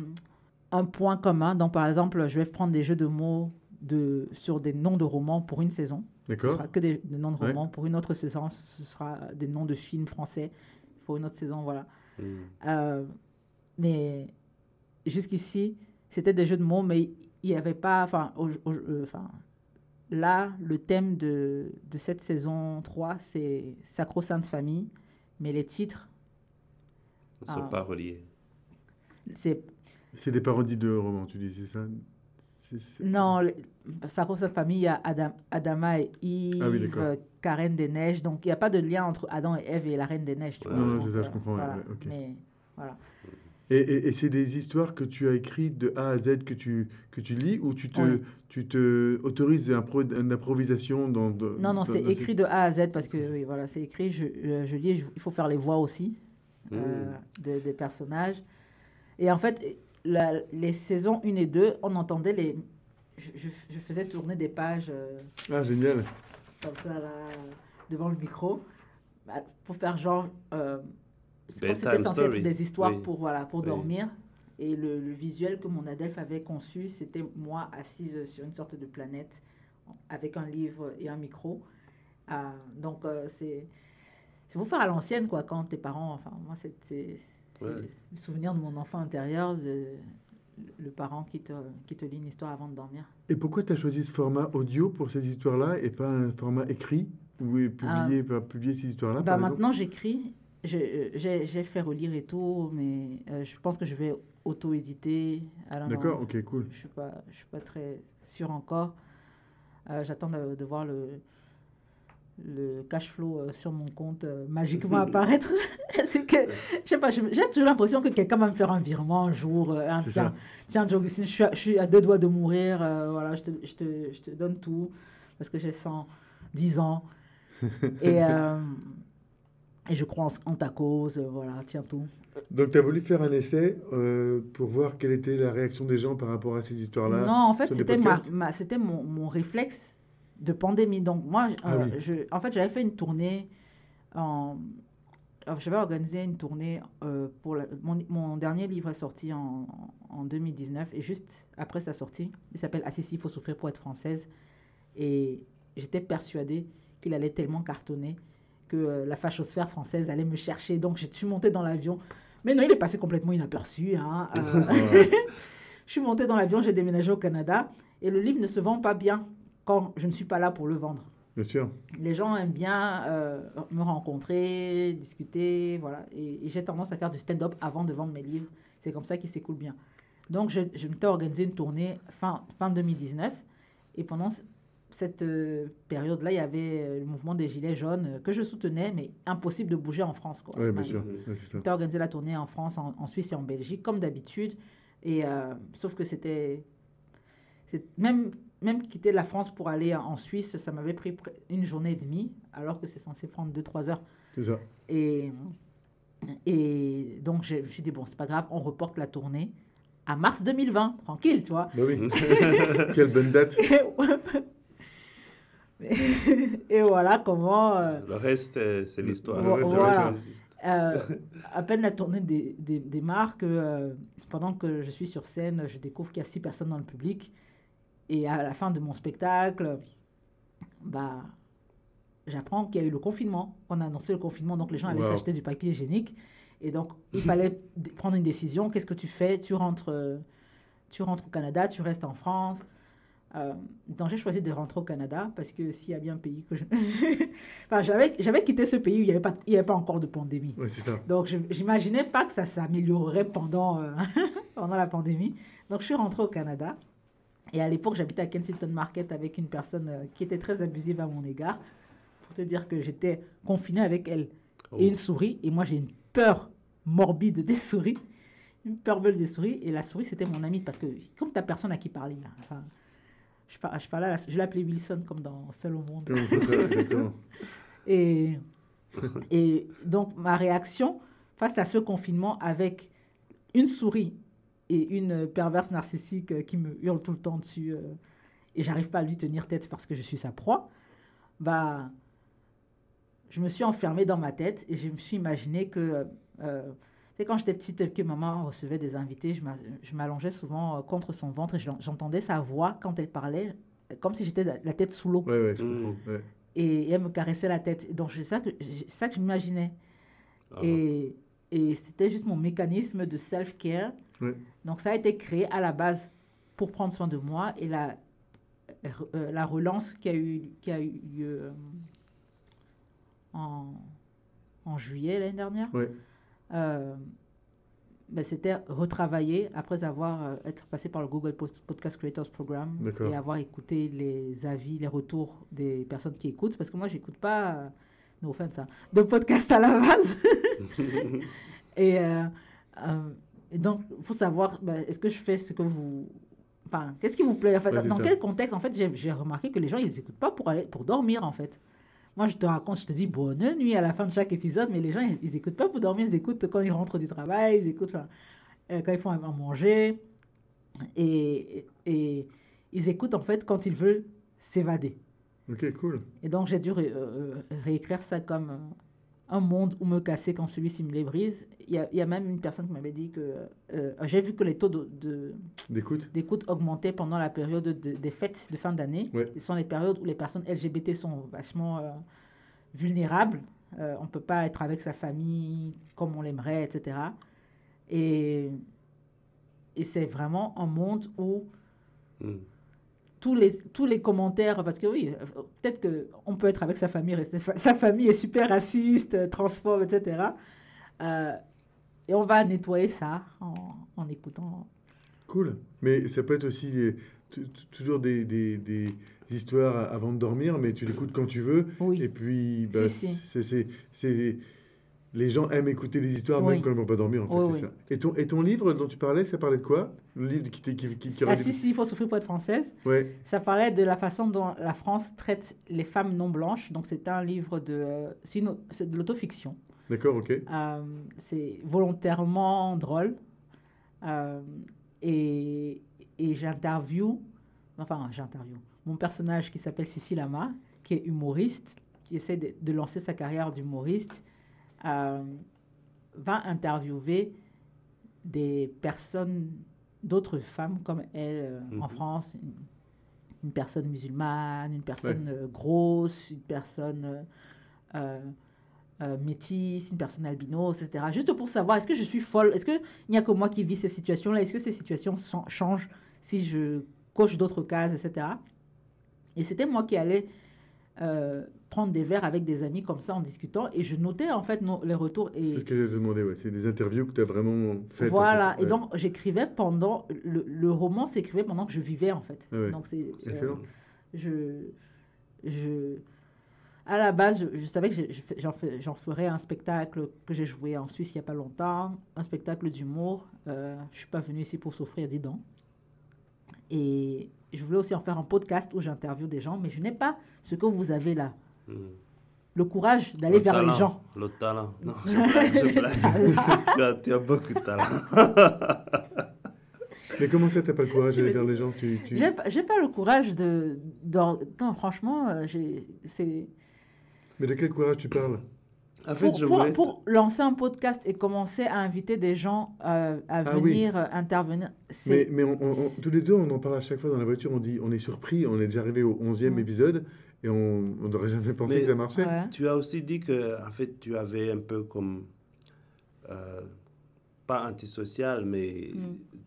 un point commun. Donc, par exemple, je vais prendre des jeux de mots de, sur des noms de romans pour une saison. Ce D'accord. sera que des, des noms de Ouais. romans. Pour une autre saison, ce sera des noms de films français. Pour une autre saison, voilà. Hmm. Euh, mais jusqu'ici, c'était des jeux de mots, mais il n'y avait pas. Enfin, au- au- euh, enfin, là, le thème de, de cette saison 3, c'est Sacro-Sainte Famille, mais les titres, ne sont Ah. pas reliés. c'est. C'est des parodies de romans, tu dis, c'est ça? Non, le- Sacro-Sainte Famille, il y a Adam, Adama et Yves, Ah oui, euh, Karen des Neiges, donc il n'y a pas de lien entre Adam et Ève et la Reine des Neiges. tu Ouais. vois. Non, non, c'est ça, je euh, comprends, ouais, voilà. ouais, ok. Mais voilà. Et, et- et c'est des histoires que tu as écrites de A à Z que tu, que tu lis ou tu te, Oui. tu te autorises un pro- une improvisation dans... dans- Non, non, c'est écrit de A à Z parce que oui, voilà, c'est écrit, je, euh, je lis, je- il faut faire les voix aussi. euh, de- des personnages. Et en fait, la- les saisons 1 et 2, on entendait les. Je, je- je faisais tourner des pages euh, Ah, génial. comme ça, là, devant le micro, bah, pour faire genre. Euh, c'était censé story. être des histoires Oui. pour, voilà, pour Oui. dormir. Et le, le visuel que mon adelphe avait conçu, c'était moi assise sur une sorte de planète avec un livre et un micro. Ah, donc, euh, c'est c'est pour faire à l'ancienne, quoi, quand tes parents. Enfin, moi, c'est c'est- c'est Ouais. le souvenir de mon enfant intérieur, de- le parent qui te, qui te lit une histoire avant de dormir. Et pourquoi tu as choisi ce format audio pour ces histoires-là et pas un format écrit ou publié, pas publier ces histoires-là Bah, maintenant, j'écris. Euh, J'ai fait relire et tout, mais euh, je pense que je vais auto-éditer. D'accord, ok, cool. Je ne suis, pas- je suis pas très sûre encore. Euh, J'attends de, de voir le, le cash flow euh, sur mon compte euh, magiquement apparaître. C'est que, je sais pas, j'ai toujours l'impression que quelqu'un va me faire un virement un jour. euh, tiens, tiens, Joe Augustine, je suis, à, je suis à deux doigts de mourir. euh, voilà, je te, je, te, je te donne tout parce que j'ai 110 ans. et, euh, et je crois en, en ta cause. euh, voilà, tiens tout. Donc tu as voulu faire un essai euh, pour voir quelle était la réaction des gens par rapport à ces histoires-là Non, en fait, c'était ma, ma- mon, mon réflexe de pandémie. Donc, moi, Ah euh, oui. je, en fait, j'avais fait une tournée. En, alors, j'avais organisé une tournée euh, pour la- mon, mon dernier livre est sorti en, en 2019 et juste après sa sortie, il s'appelle Assisi, il faut souffrir pour être française. Et j'étais persuadée qu'il allait tellement cartonner que euh, la fachosphère française allait me chercher. Donc, je suis montée dans l'avion. Mais non, il est passé complètement inaperçu. Hein. Euh, je suis montée dans l'avion, j'ai déménagé au Canada et le livre ne se vend pas bien quand je ne suis pas là pour le vendre. Bien sûr. Les gens aiment bien euh, me rencontrer, discuter, voilà. Et, et j'ai tendance à faire du stand-up avant de vendre mes livres. C'est comme ça qu'il s'écoule bien. Donc, je, je m'étais organisé une tournée fin, fin 2019. Et pendant cette euh, période-là, il y avait euh, le mouvement des Gilets jaunes euh, que je soutenais, mais impossible de bouger en France. Quoi. Oui, bien sûr. C'est ça. J'ai organisé la tournée en France, en, en Suisse et en Belgique, comme d'habitude. Et euh, sauf que c'était, même même quitter la France pour aller en Suisse, ça m'avait pris une journée et demie, alors que c'est censé prendre 2-3 heures. C'est ça. Et et donc je me suis dit bon, c'est pas grave, on reporte la tournée à mars 2020, tranquille, tu vois. Bah oui. Quelle bonne date. et voilà comment. euh, Le reste, c'est l'histoire. Le reste, c'est Voilà. l'histoire. Euh, à peine la tournée dé- dé- démarre que euh, pendant que je suis sur scène, je découvre qu'il y a six personnes dans le public. Et à la fin de mon spectacle, bah, j'apprends qu'il y a eu le confinement. On a annoncé le confinement, donc les gens allaient Wow. s'acheter du papier hygiénique. Et donc, il fallait prendre une décision. Qu'est-ce que tu fais? Tu rentres, euh, tu rentres au Canada, tu restes en France. Euh, donc, j'ai choisi de rentrer au Canada parce que s'il y a bien un pays que je... enfin, j'avais, j'avais quitté ce pays où il n'y avait, pas- il y avait pas encore de pandémie. Ouais, c'est ça. Donc, je n'imaginais pas que ça s'améliorerait pendant, euh, pendant la pandémie. Donc, je suis rentrée au Canada. Et à l'époque, j'habitais à Kensington Market avec une personne euh, qui était très abusive à mon égard. Pour te dire que j'étais confinée avec elle Oh. et une souris. Et moi, j'ai une peur morbide des souris. Une peur bulle des souris. Et la souris, c'était mon amie. Parce que, comme ta personne à qui parler, là, enfin, je, par- je, parlais je l'appelais Wilson comme dans Seul au monde. Et, et donc, ma réaction face à ce confinement avec une souris et une perverse narcissique euh, qui me hurle tout le temps dessus euh, et j'arrive pas à lui tenir tête parce que je suis sa proie, bah, je me suis enfermée dans ma tête et je me suis imaginé que, euh, tu sais, quand j'étais petite et que maman recevait des invités, je m'a- je m'allongeais souvent euh, contre son ventre et j'en- j'entendais sa voix quand elle parlait, comme si j'étais la tête sous l'eau Ouais, ouais, je Mm. Ouais. et elle me caressait la tête. Donc, c'est ça que, c'est ça que j'imaginais. Ah. Et, et c'était juste mon mécanisme de self-care. Donc, ça a été créé à la base pour prendre soin de moi. Et la, euh, la relance qui a eu, qui a eu lieu euh, en, en juillet l'année dernière, Ouais. euh, ben, c'était retravailler après avoir être passé par le Google Podcast Creators Program et avoir écouté les avis, les retours des personnes qui écoutent, parce que moi, j'écoute pas, no offense, hein, de podcast à la base. et, euh, euh, et donc, il faut savoir, ben, est-ce que je fais ce que vous... Enfin, qu'est-ce qui vous plaît en fait, Ouais, c'est Dans ça. quel contexte En fait, j'ai remarqué que les gens, ils n'écoutent pas pour, aller, pour dormir, en fait? moi, je te raconte, je te dis bonne nuit à la fin de chaque épisode, mais les gens, ils, ils écoutent pas pour dormir, ils écoutent quand ils rentrent du travail, ils écoutent euh, quand ils font à manger. Et, et ils écoutent, en fait, quand ils veulent s'évader. Ok, cool. Et donc, j'ai dû ré- euh, réécrire ça comme euh, un monde où me casser quand celui-ci me les brise. Il y y a même une personne qui m'avait dit que euh, j'ai vu que les taux de- de, D'écoute d'écoute augmentaient pendant la période de- des fêtes de fin d'année. Ouais. Ce sont les périodes où les personnes LGBT sont vachement euh, vulnérables. Euh, on ne peut pas être avec sa famille comme on l'aimerait, etc. Et, et c'est vraiment un monde où Hmm. Tous les, tous les commentaires, parce que oui, peut-être qu'on peut être avec sa famille, sa famille est super raciste, euh, transphobe, etc. Euh, et on va nettoyer ça en, en écoutant. Cool. Mais ça peut être aussi des- toujours des, des- des histoires avant de dormir, mais tu l'écoutes quand tu veux. Oui. Et puis, bah, Si, c'est- les gens aiment écouter des histoires même quand ils ne vont pas dormir. En fait, Oui, c'est oui. ça. Et, ton, et ton livre dont tu parlais, ça parlait de quoi? Le livre qui, qui, qui, qui Ah si, si, il faut souffrir pour être française. Ouais. Ça parlait de la façon dont la France traite les femmes non blanches. Donc c'est un livre de, euh, c'est de l'autofiction. D'accord, ok. Euh, c'est volontairement drôle. Euh, et et j'interview, enfin j'interview, mon personnage qui s'appelle Sissi Lama, qui est humoriste, qui essaie de, de lancer sa carrière d'humoriste, euh, va interviewer des personnes, d'autres femmes comme elle euh, en Mhm. France, une, une personne musulmane, une personne euh, grosse, une personne métisse, une personne albino, etc. Juste pour savoir, est-ce que je suis folle? Est-ce qu'il n'y a que moi qui vis ces situations-là? Est-ce que ces situations chan- changent si je coche d'autres cases, etc. Et c'était moi qui allais euh, prendre des verres avec des amis comme ça en discutant et je notais en fait nos- les retours. C'est Et ce que j'ai demandé, ouais. C'est des interviews que tu as vraiment faites. en voilà, et donc j'écrivais pendant, le, le roman s'écrivait pendant que je vivais en fait. Ah ouais. Donc c'est C'est euh, excellent. je, je, à la base, je, je savais que j'en fais- j'en ferais un spectacle que j'ai joué en Suisse il n'y a pas longtemps, un spectacle d'humour. Euh, je suis pas venue ici pour souffrir, dis donc. Et je voulais aussi en faire un podcast où j'interviewe des gens, mais je n'ai pas ce que vous avez là, Hmm. le courage d'aller Le vers talent, les gens. Le talent. Non, je blague, je blague. tu, as, tu as beaucoup de talent. Mais comment ça, tu pas le courage d'aller vers les gens tu, tu- J'ai pas- j'ai pas le courage de. d'or- Non, franchement, euh, j'ai- c'est. Mais de quel courage tu parles? En fait, pour, je pour- voulais. pour lancer un podcast et commencer à inviter des gens euh, à Ah venir euh, intervenir, Mais, c'est mais on- on- on- tous les deux, on en parle à chaque fois dans la voiture. On dit, on est surpris, on est déjà arrivé au 11e Mm. épisode et on n'aurait jamais pensé Mais- que ça marchait. Ouais. Tu as aussi dit que, en fait, tu avais un peu comme. euh, pas antisocial, mais Mm.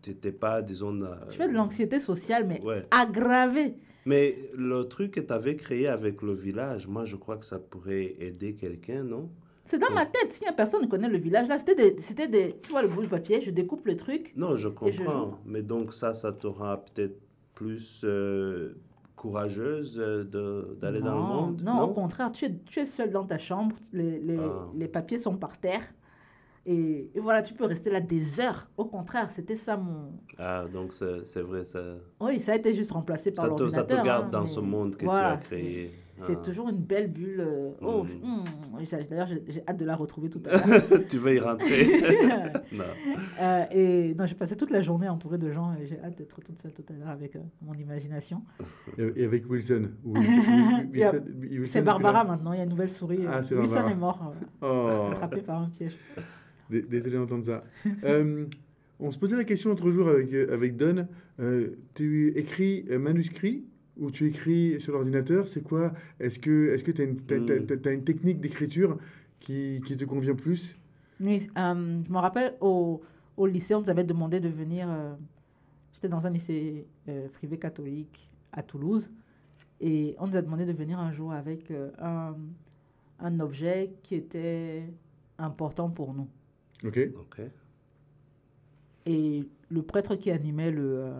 tu n'étais pas, disons. euh, Je fais de l'anxiété sociale, mais Ouais. aggravée. Mais le truc que tu avais créé avec le village, moi, je crois que ça pourrait aider quelqu'un, non? C'est dans ma tête. Si personne connaît le village, là, c'était des, c'était des. Tu vois le bout de papier, je découpe le truc. Non, je comprends. Mais donc, ça, ça te rend peut-être plus euh, courageuse euh, de- d'aller dans le Non, monde? Non, au contraire, tu es, tu es seul dans ta chambre, les, les, Ah. les papiers sont par terre. Et, et voilà, tu peux rester là des heures. Au contraire, c'était ça mon. Ah, donc c'est c'est vrai, ça, Oui, ça a été juste remplacé par ça, te, ça l'ordinateur. te garde hein, dans mais ce monde que voilà, tu as créé. C'est Ah. toujours une belle bulle. euh, Oh, Mhm. hum, j'ai- d'ailleurs, j'ai hâte de la retrouver tout à l'heure. tu veux y rentrer Non. Euh, et non, j'ai passé toute la journée entourée de gens et j'ai hâte d'être toute seule tout à l'heure avec euh, mon imagination. Et avec Wilson. C'est Barbara maintenant, il y a une nouvelle souris. Ah, Wilson Barbara. est mort, euh, Oh, attrapé par un piège. d- désolé d'entendre ça. Euh, on se posait la question l'autre jour avec, avec Don. Euh, tu écris euh, manuscrit ou tu écris sur l'ordinateur C'est quoi? Est-ce que est-ce que tu as, une t'as- t'as- Hmm. une technique d'écriture qui, qui te convient plus? Oui, euh, je me rappelle au, au lycée, on nous avait demandé de venir. euh, J'étais dans un lycée euh, privé catholique à Toulouse. Et on nous a demandé de venir un jour avec euh, un, un objet qui était important pour nous. Ok. Ok. Et le prêtre qui animait le.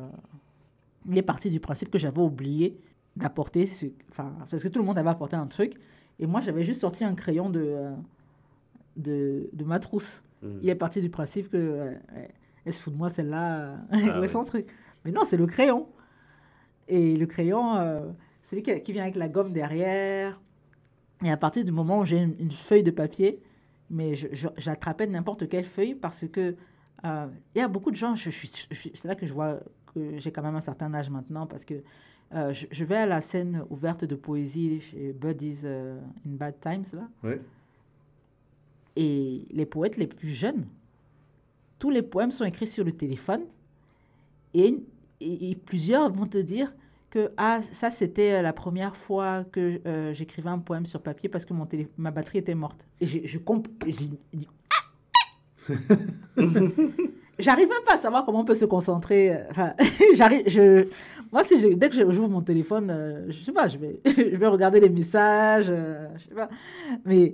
Il est parti du principe que j'avais oublié d'apporter. ce- Enfin, parce que tout le monde avait apporté un truc. Et moi, j'avais juste sorti un crayon de, euh, de, de ma trousse. Hmm. Il est parti du principe que. euh, euh, elle se fout de moi, celle-là. euh, Ah ouais. son truc? Mais non, c'est le crayon. Et le crayon, euh, celui qui, qui vient avec la gomme derrière. Et à partir du moment où j'ai une, une feuille de papier, mais j'attrapais n'importe quelle feuille parce que euh, il y a beaucoup de gens, je, je c'est là que je vois que j'ai quand même un certain âge maintenant parce que euh, je, je vais à la scène ouverte de poésie chez Buddies euh, in Bad Times, là, Ouais. et les poètes les plus jeunes, tous les poèmes sont écrits sur le téléphone et, et- et plusieurs vont te dire que ah, ça c'était la première fois que euh, j'écrivais un poème sur papier parce que mon télé- ma batterie était morte. Et je, je comp- J'arrive même pas à savoir comment on peut se concentrer. euh, enfin, J'arrive, je, moi, si dès que j'ouvre mon téléphone, euh, je sais pas, je vais, je vais regarder les messages, euh, je sais pas. Mais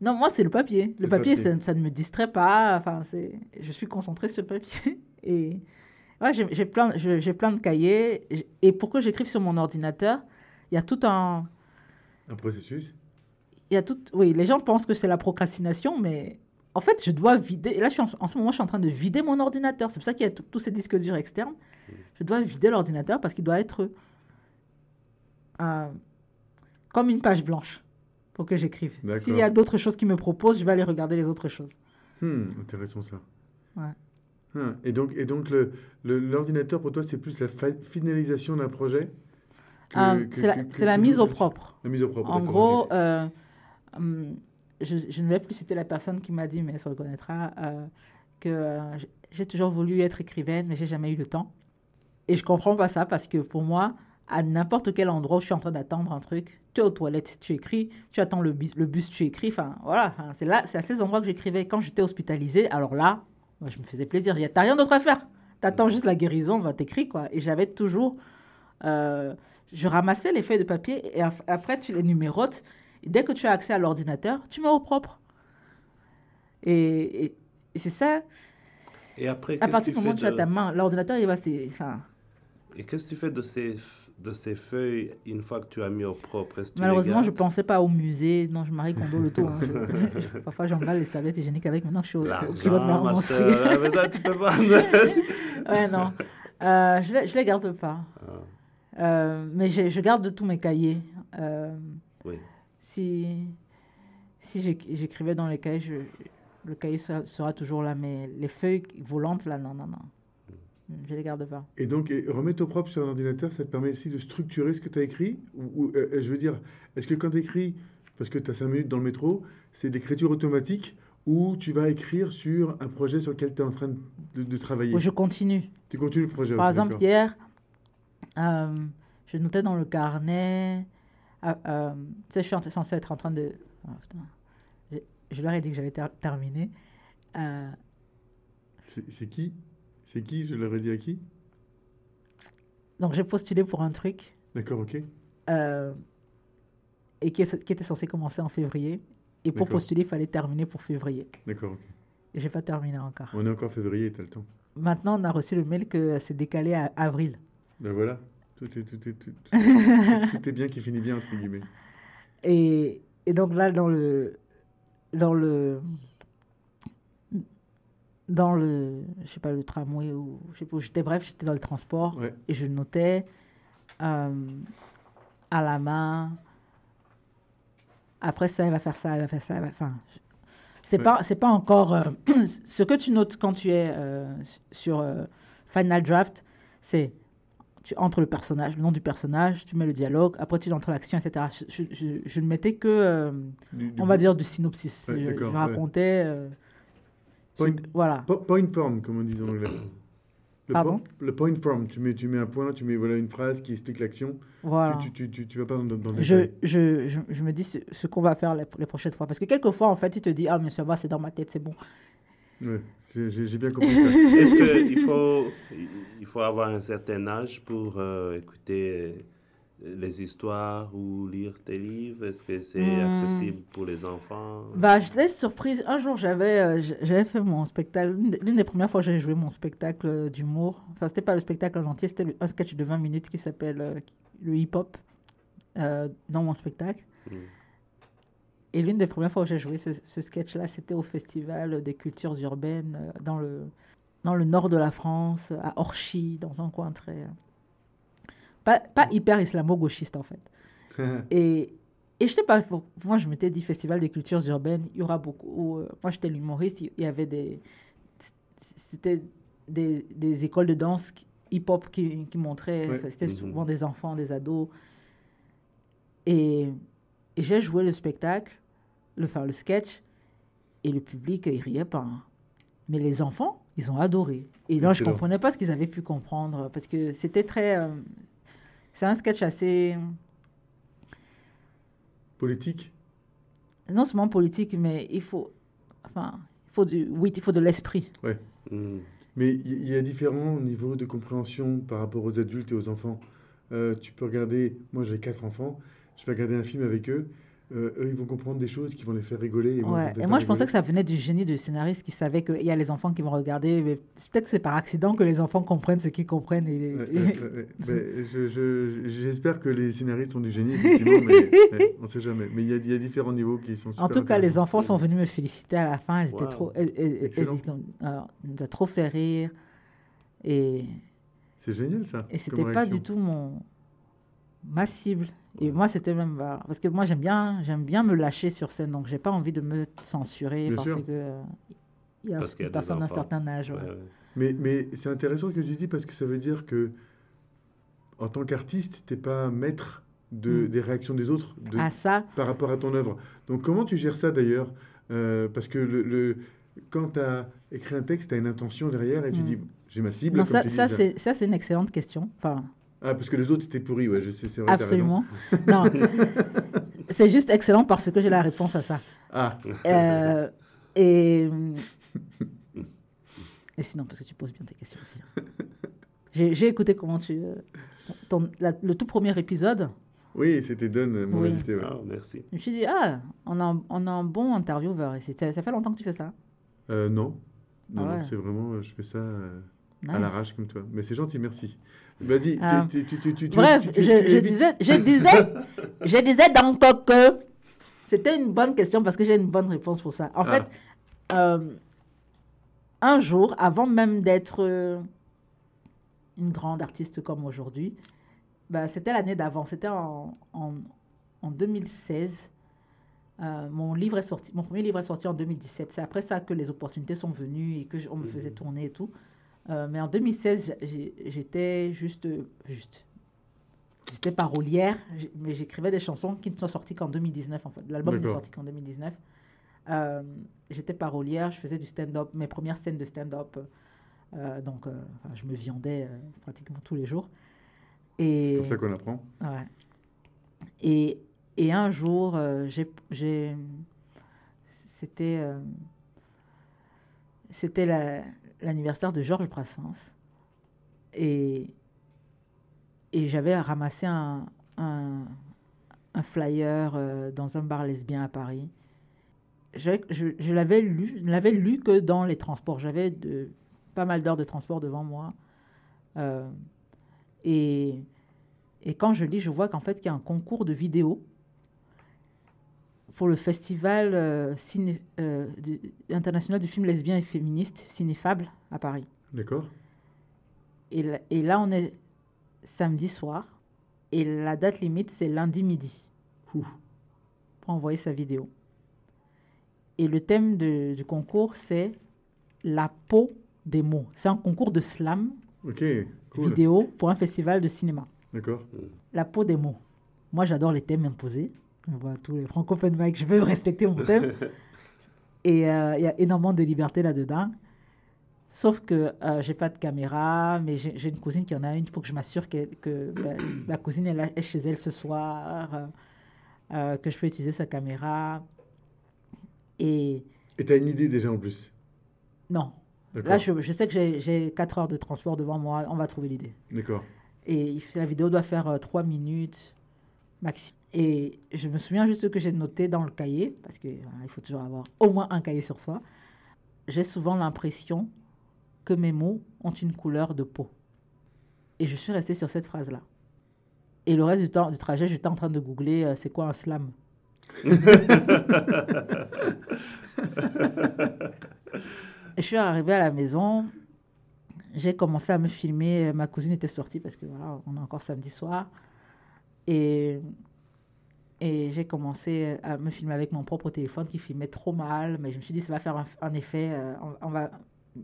non, moi, c'est le papier. Le le papier, papier. Ça, ça ne me distrait pas. Enfin, c'est, je suis concentrée sur le papier. Et ouais, j'ai, plein, j'ai plein de cahiers. Et pour que j'écrive sur mon ordinateur, il y a tout un... Un processus. Il y a tout... Oui, les gens pensent que c'est la procrastination, mais en fait, je dois vider... Et là, je suis en, en ce moment, je suis en train de vider mon ordinateur. C'est pour ça qu'il y a tous ces disques durs externes. Je dois vider l'ordinateur parce qu'il doit être euh, comme une page blanche pour que j'écrive. S'il y a d'autres choses qui me proposent, je vais aller regarder les autres choses. Hmm, intéressant ça. Ouais. Ah, et donc, et donc le, le- l'ordinateur, pour toi, c'est plus la finalisation d'un projet Euh, c'est la, mise au propre. La mise au propre. En gros, euh, hum, je, ne vais plus citer la personne qui m'a dit, mais elle se reconnaîtra, euh, que euh, j'ai toujours voulu être écrivaine, mais j'ai jamais eu le temps. Et je comprends pas ça parce que pour moi, à n'importe quel endroit où je suis en train d'attendre un truc, tu es aux toilettes, tu écris, tu attends le bus, le bus tu écris. Enfin, voilà, c'est là, c'est à ces endroits que j'écrivais. Quand j'étais hospitalisée, alors là, moi, je me faisais plaisir. T'as rien d'autre à faire. T'attends juste la guérison, bah, t'écris quoi. Et j'avais toujours, euh, je ramassais les feuilles de papier et après tu les numérotes. Et dès que tu as accès à l'ordinateur, tu mets au propre. Et, et- et c'est ça. Et après, À partir du moment où tu as ta main, l'ordinateur, il va, c'est, enfin, Et qu'est-ce que tu fais de ces, de ces feuilles une fois que tu as mis au propre? Malheureusement, je gardes? pensais pas au musée. Non, je marie Kondo le tout. hein. Je- je- parfois, j'emballe les serviettes hygiéniques avec. Maintenant, je suis au, au kilo de ma menstruée. sœur. Ah, mais ça, tu peux pas. ouais, non. Euh, je, je les garde pas. Ah, Euh, mais je, je garde tous mes cahiers. Euh. Si si j'éc- j'écrivais dans les cahiers, je- le cahier sera, sera toujours là. Mais les feuilles volantes, là, non, non, non. Je les garde pas. Et donc, et remettre au propre sur un ordinateur, ça te permet aussi de structurer ce que tu as écrit ou, ou, euh, Je veux dire, est-ce que quand tu écris, parce que tu as 5 minutes dans le métro, c'est d'écriture automatique ou tu vas écrire sur un projet sur lequel tu es en train de, de travailler? Je continue. Tu continues le projet Par exemple, hier, euh, je notais dans le carnet. Ah, euh, tu sais, je suis en- censée être en train de. putain. Je, je leur ai dit que j'avais ter- terminé. Euh, C'est qui? C'est qui? Je leur ai dit à qui? Donc, j'ai postulé pour un truc D'accord, ok. euh, et qui, est- qui était censé commencer en février. Et pour postuler, il fallait terminer pour février. D'accord, ok. Et j'ai pas terminé encore. On est encore février, tu as le temps. Maintenant, on a reçu le mail que c'est décalé à avril. Ben voilà, tout est, tout est, tout, tout- est bien qui finit bien, entre guillemets. Et, et donc là, dans le, dans le, dans le, je sais pas, le tramway ou je sais pas j'étais, bref, j'étais dans le transport Ouais. et je notais euh, à la main. Après ça, elle va faire ça, elle va faire ça. elle va- Enfin, c'est Ouais. pas, c'est pas encore euh, ce que tu notes quand tu es euh, sur euh, Final Draft, c'est tu entres le personnage, le nom du personnage, tu mets le dialogue, après tu entres l'action, etc. Je, je- je- je ne mettais que, euh, Du- du on va dire, du synopsis. Ouais, je, ouais. racontais. euh, Point- voilà. po- Point form, comme on dit en anglais. Le, Pardon po- le point form, tu mets, tu mets un point, tu mets voilà, une phrase qui explique l'action. voilà. Tu, tu, tu, tu vas pas dans, dans, le Je, détail. je, je, je me dis ce, ce qu'on va faire les, les prochaines fois. Parce que quelquefois, en fait, il te dit Ah, mais ça va, c'est dans ma tête, c'est bon. Ouais, c'est- j'ai bien compris ça. Est-ce qu'il faut, il faut avoir un certain âge pour euh, écouter les histoires ou lire tes livres? Est-ce que c'est Hmm. accessible pour les enfants? Bah, j'étais surprise. Un jour, j'avais euh, j'avais fait mon spectacle. L'une des, premières fois que j'ai joué mon spectacle euh, d'humour. Enfin, c'était pas le spectacle en entier, c'était un sketch de 20 minutes qui s'appelle euh, le hip-hop euh, dans mon spectacle. Hmm. Et l'une des premières fois où j'ai joué ce, ce sketch-là, c'était au Festival des cultures urbaines euh, dans le, dans le nord de la France, à Orchy, dans un coin très. Pas, pas hyper islamo-gauchiste, en fait. Et, Et je sais pas, moi je m'étais dit festival des cultures urbaines, il y aura beaucoup. euh, moi j'étais l'humoriste, il y avait des. C'était des, des écoles de danse hip-hop qui, qui montraient. Ouais. C'était Mhm. souvent des enfants, des ados. Et, et j'ai joué le spectacle, le, enfin, le sketch, et le public, il riait pas. hein. Mais les enfants, ils ont adoré. Et là, je Excellent. comprenais pas ce qu'ils avaient pu comprendre, parce que c'était très. euh, c'est un sketch assez. Politique? Non seulement politique, mais il faut, enfin, il faut du, oui, il faut de l'esprit. Mm. Mais il y- il y a différents niveaux de compréhension par rapport aux adultes et aux enfants. Euh, tu peux regarder, moi j'ai quatre enfants, je vais regarder un film avec eux, euh, eux ils vont comprendre des choses qui vont les faire rigoler. Et moi, Ouais. Et moi, je pensais que ça venait du génie du scénariste qui savait qu'il y a les enfants qui vont regarder. Mais peut-être que c'est par accident que les enfants comprennent ce qu'ils comprennent. Et, Ouais, ouais, ouais, ouais. Je- je- J'espère que les scénaristes ont du génie, effectivement, mais ouais, on ne sait jamais. Mais il y, a- il y a différents niveaux qui sont super en tout cas, les enfants sont venus me féliciter à la fin. Ils étaient Wow. trop, Excellent. elles- comme, euh, nous a trop fait rire. Et, C'est génial ça. et c'était pas du tout mon ma cible. Et moi, c'était même bah, parce que moi, j'aime bien, j'aime bien me lâcher sur scène, donc j'ai pas envie de me censurer Bien parce sûr. que euh, il y a Parce qu'il y a personne d'un certain âge. ouais. Ouais, ouais. Mais, mais c'est intéressant ce que tu dis parce que ça veut dire que en tant qu'artiste, tu n'es pas maître de, Mm. des réactions des autres de, À ça, par rapport à ton œuvre. Donc comment tu gères ça d'ailleurs? Euh, Parce que le, le- quand tu as écrit un texte, tu as une intention derrière et tu Mm. dis j'ai ma cible. non, comme ça, tu dis, ça ça. c'est ça, c'est une excellente question. Enfin, Ah, parce que les autres étaient pourris, ouais, je sais, c'est vrai. absolument. non, c'est juste excellent parce que j'ai la réponse à ça. Ah, Euh, et, et sinon, parce que tu poses bien tes questions aussi. hein. J'ai j'ai écouté comment tu. euh, ton- la- le tout premier épisode, oui, c'était Don, mon Oui. invité. ouais. Ah, merci. je me suis dit, ah, on a, un- on a un bon intervieweur ici. Ça, ça fait longtemps que tu fais ça? Euh, non, non, Ah non, c'est vraiment, euh, je fais ça euh, à Nice. l'arrache comme toi. Mais c'est gentil, merci. Vas-y, tu- Ah. tu, tu, tu, Bref, je, disais, je disais, je disais donc que c'était une bonne question parce que j'ai une bonne réponse pour ça. En Ah. fait, euh, un jour, avant même d'être euh, une grande artiste comme aujourd'hui, bah, c'était l'année d'avant, c'était en, en, en 2016. Euh, mon livre est sorti, mon premier livre est sorti en 2017. C'est après ça que les opportunités sont venues et que je- on me faisait tourner et tout. Euh, mais en 2016, j'ai- j'étais juste, juste. J'étais parolière, mais j'écrivais des chansons qui ne sont sorties qu'en 2019 en fait. L'album n'est sorti qu'en 2019. Euh, j'étais parolière, je faisais du stand-up, mes premières scènes de stand-up. euh, donc, enfin, je me viandais pratiquement tous les jours. Et C'est comme ça qu'on apprend. Ouais. Et, et un jour, j'ai, j'ai- c'était, c'était la- l'anniversaire de Georges Brassens. Et, et j'avais ramassé un, un, flyer euh, dans un bar lesbien à Paris. Je, je l'avais lu, je ne l'avais lu que dans les transports. J'avais pas mal d'heures de transport devant moi. Euh, et, et quand je lis, je vois qu'en fait, il y a un concours de vidéos pour le festival euh, ciné- euh, du- international du film lesbien et féministe, Cinéfable, à Paris. D'accord Et là, et là, on est samedi soir. Et la date limite, c'est lundi midi. Ouh. Pour envoyer sa vidéo. Et le thème de- du concours, c'est la peau des mots. C'est un concours de slam cool. vidéo pour un festival de cinéma. D'accord. La peau des mots. Moi, j'adore les thèmes imposés. Je vois tous les franco open mic, je veux respecter mon thème. Et euh, il y a énormément de liberté là-dedans. Sauf que euh, j'ai pas de caméra, mais j'ai une cousine qui en a une. Il faut que je m'assure que, que, ben, la cousine est, là- est chez elle ce soir, euh, euh, que je peux utiliser sa caméra. Et tu as une idée déjà en plus? Non, là, je, je sais que j'ai- j'ai 4 heures de transport devant moi. On va trouver l'idée. D'accord. Et la vidéo doit faire 3 minutes maxi. Et je me souviens juste ce que j'ai noté dans le cahier, parce qu'il faut toujours avoir au moins un cahier sur soi. J'ai souvent l'impression que mes mots ont une couleur de peau. Et je suis restée sur cette phrase-là. Et le reste du temps du trajet, j'étais en train de googler euh, c'est quoi un slam? Je suis arrivée à la maison, j'ai commencé à me filmer. Ma cousine était sortie parce que voilà, on est encore samedi soir. Et, Et j'ai commencé à me filmer avec mon propre téléphone qui filmait trop mal, mais je me suis dit, ça va faire un, un effet, euh, on, on va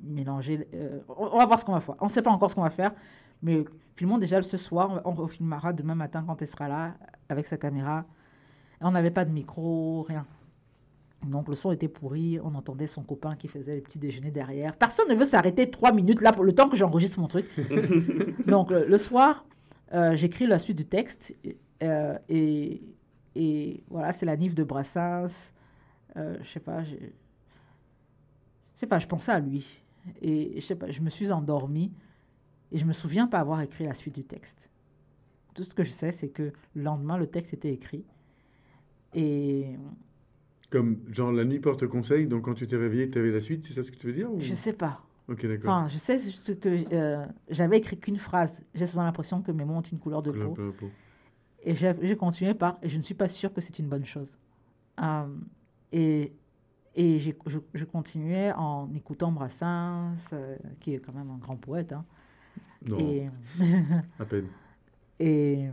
mélanger, euh, on, on va voir ce qu'on va faire. On ne sait pas encore ce qu'on va faire, mais filmons déjà ce soir, on, on filmera demain matin quand elle sera là avec sa caméra. Et on n'avait pas de micro, rien. Donc le son était pourri, on entendait son copain qui faisait les petits déjeuners derrière. Personne ne veut s'arrêter trois minutes là pour le temps que j'enregistre mon truc. Donc le, le soir, euh, j'écris la suite du texte euh, et, et voilà, c'est la Nive de Brassens. Euh, je sais pas, je sais pas, je pensais à lui et je sais pas, je me suis endormie et je me souviens pas avoir écrit la suite du texte. Tout ce que je sais, c'est que le lendemain, le texte était écrit et Comme, genre, la nuit porte conseil, donc quand tu t'es réveillé, tu avais la suite, c'est ça ce que tu veux dire ou- je sais pas. Ok, d'accord. Enfin, je sais ce que euh, j'avais écrit qu'une phrase. J'ai souvent l'impression que mes mots ont une couleur de Couleur peau. de peau. Et j'ai continué par, et je ne suis pas sûre que c'est une bonne chose. Euh, et et je, je continuais en écoutant Brassens, euh, qui est quand même un grand poète. hein. Non, Et, à peine. et,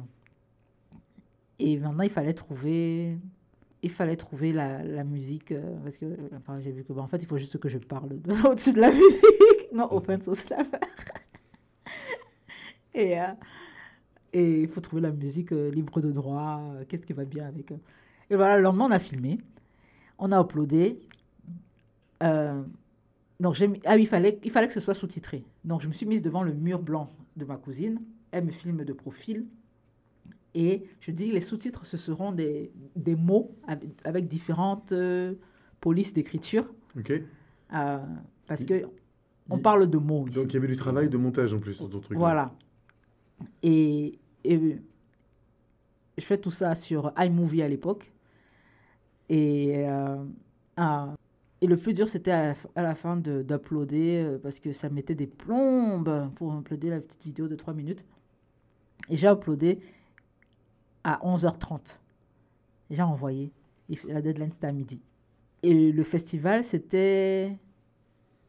et maintenant, il fallait trouver, il fallait trouver la, la musique, euh, parce que enfin, j'ai vu que, bon, en fait, il faut juste que je parle de- au-dessus de la musique. Non, offense au slaveur. et, euh, et il faut trouver la musique euh, libre de droit, euh, qu'est-ce qui va bien avec. euh. Et voilà, le lendemain, on a filmé, on a uploadé. Euh, donc, j'ai ah il fallait, il fallait que ce soit sous-titré. Donc, je me suis mise devant le mur blanc de ma cousine. Elle me filme de profil. Et je dis les sous-titres, ce seront des, des mots avec, avec différentes euh, polices d'écriture. Ok. euh, parce Il- que on parle de mots ici. Donc il y avait du travail de montage en plus sur ton truc. là. Et, je fais tout ça sur iMovie à l'époque. Et, euh, ah, le plus dur, c'était à, à la fin de- d'uploader euh, parce que ça mettait des plombes pour uploader la petite vidéo de 3 minutes. Et j'ai uploadé à 11h30. Et J'ai envoyé. La deadline, c'était à midi. Et le festival, c'était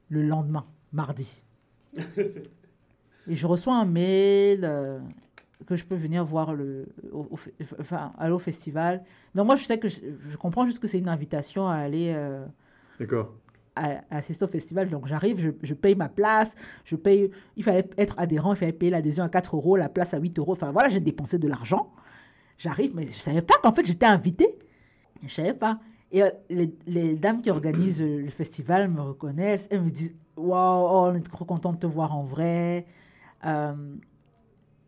le lendemain, mardi. Et je reçois un mail euh, que je peux venir voir le, au, au fe- enfin, aller au festival. Donc moi, je sais que je, je comprends juste que c'est une invitation à aller euh, D'accord. à, à assister au festival. Donc j'arrive, je, je paye ma place, je paye. Il fallait être adhérent, il fallait payer l'adhésion à 4 euros, la place à 8 euros. Enfin voilà, j'ai dépensé de l'argent. J'arrive, mais je savais pas qu'en fait j'étais invitée. Je savais pas. Et euh, les, les dames qui organisent le festival me reconnaissent. Elles me disent Waouh, oh, on est trop content de te voir en vrai. Euh,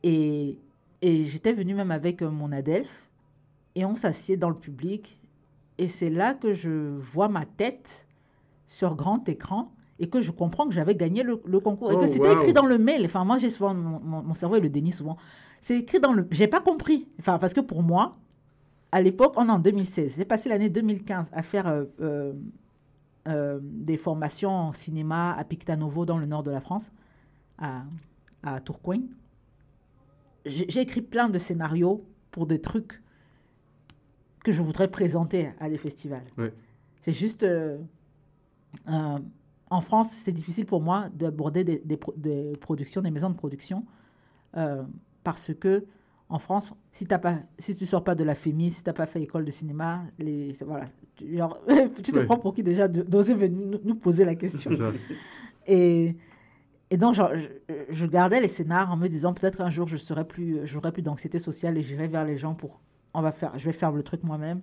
et et j'étais venue même avec euh, mon Adelph. Et on s'assied dans le public. Et c'est là que je vois ma tête sur grand écran et que je comprends que j'avais gagné le, le concours. et Oh, que c'était wow. écrit dans le mail. Enfin, moi, j'ai souvent. Mon, mon- mon cerveau, il le dénie souvent. C'est écrit dans le. J'ai pas compris. Enfin, parce que pour moi, à l'époque, on est en 2016. J'ai passé l'année 2015 à faire euh, euh, euh, des formations en cinéma à Pictanovo, dans le nord de la France, à, à Tourcoing. J'ai écrit plein de scénarios pour des trucs que je voudrais présenter à des festivals. C'est juste. euh, euh, en France, c'est difficile pour moi d'aborder des, des pro- des productions, des maisons de production, euh, parce que en France, si, t'as pas, si tu sors pas de la FEMI, si tu n'as pas fait école de cinéma, les, voilà, tu, genre, tu te Ouais. prends pour qui déjà d'oser nous- nous poser la question et, et donc, genre, je, je gardais les scénars en me disant peut-être un jour je serai plus, j'aurai plus d'anxiété sociale et j'irai vers les gens pour, on va faire, je vais faire le truc moi-même.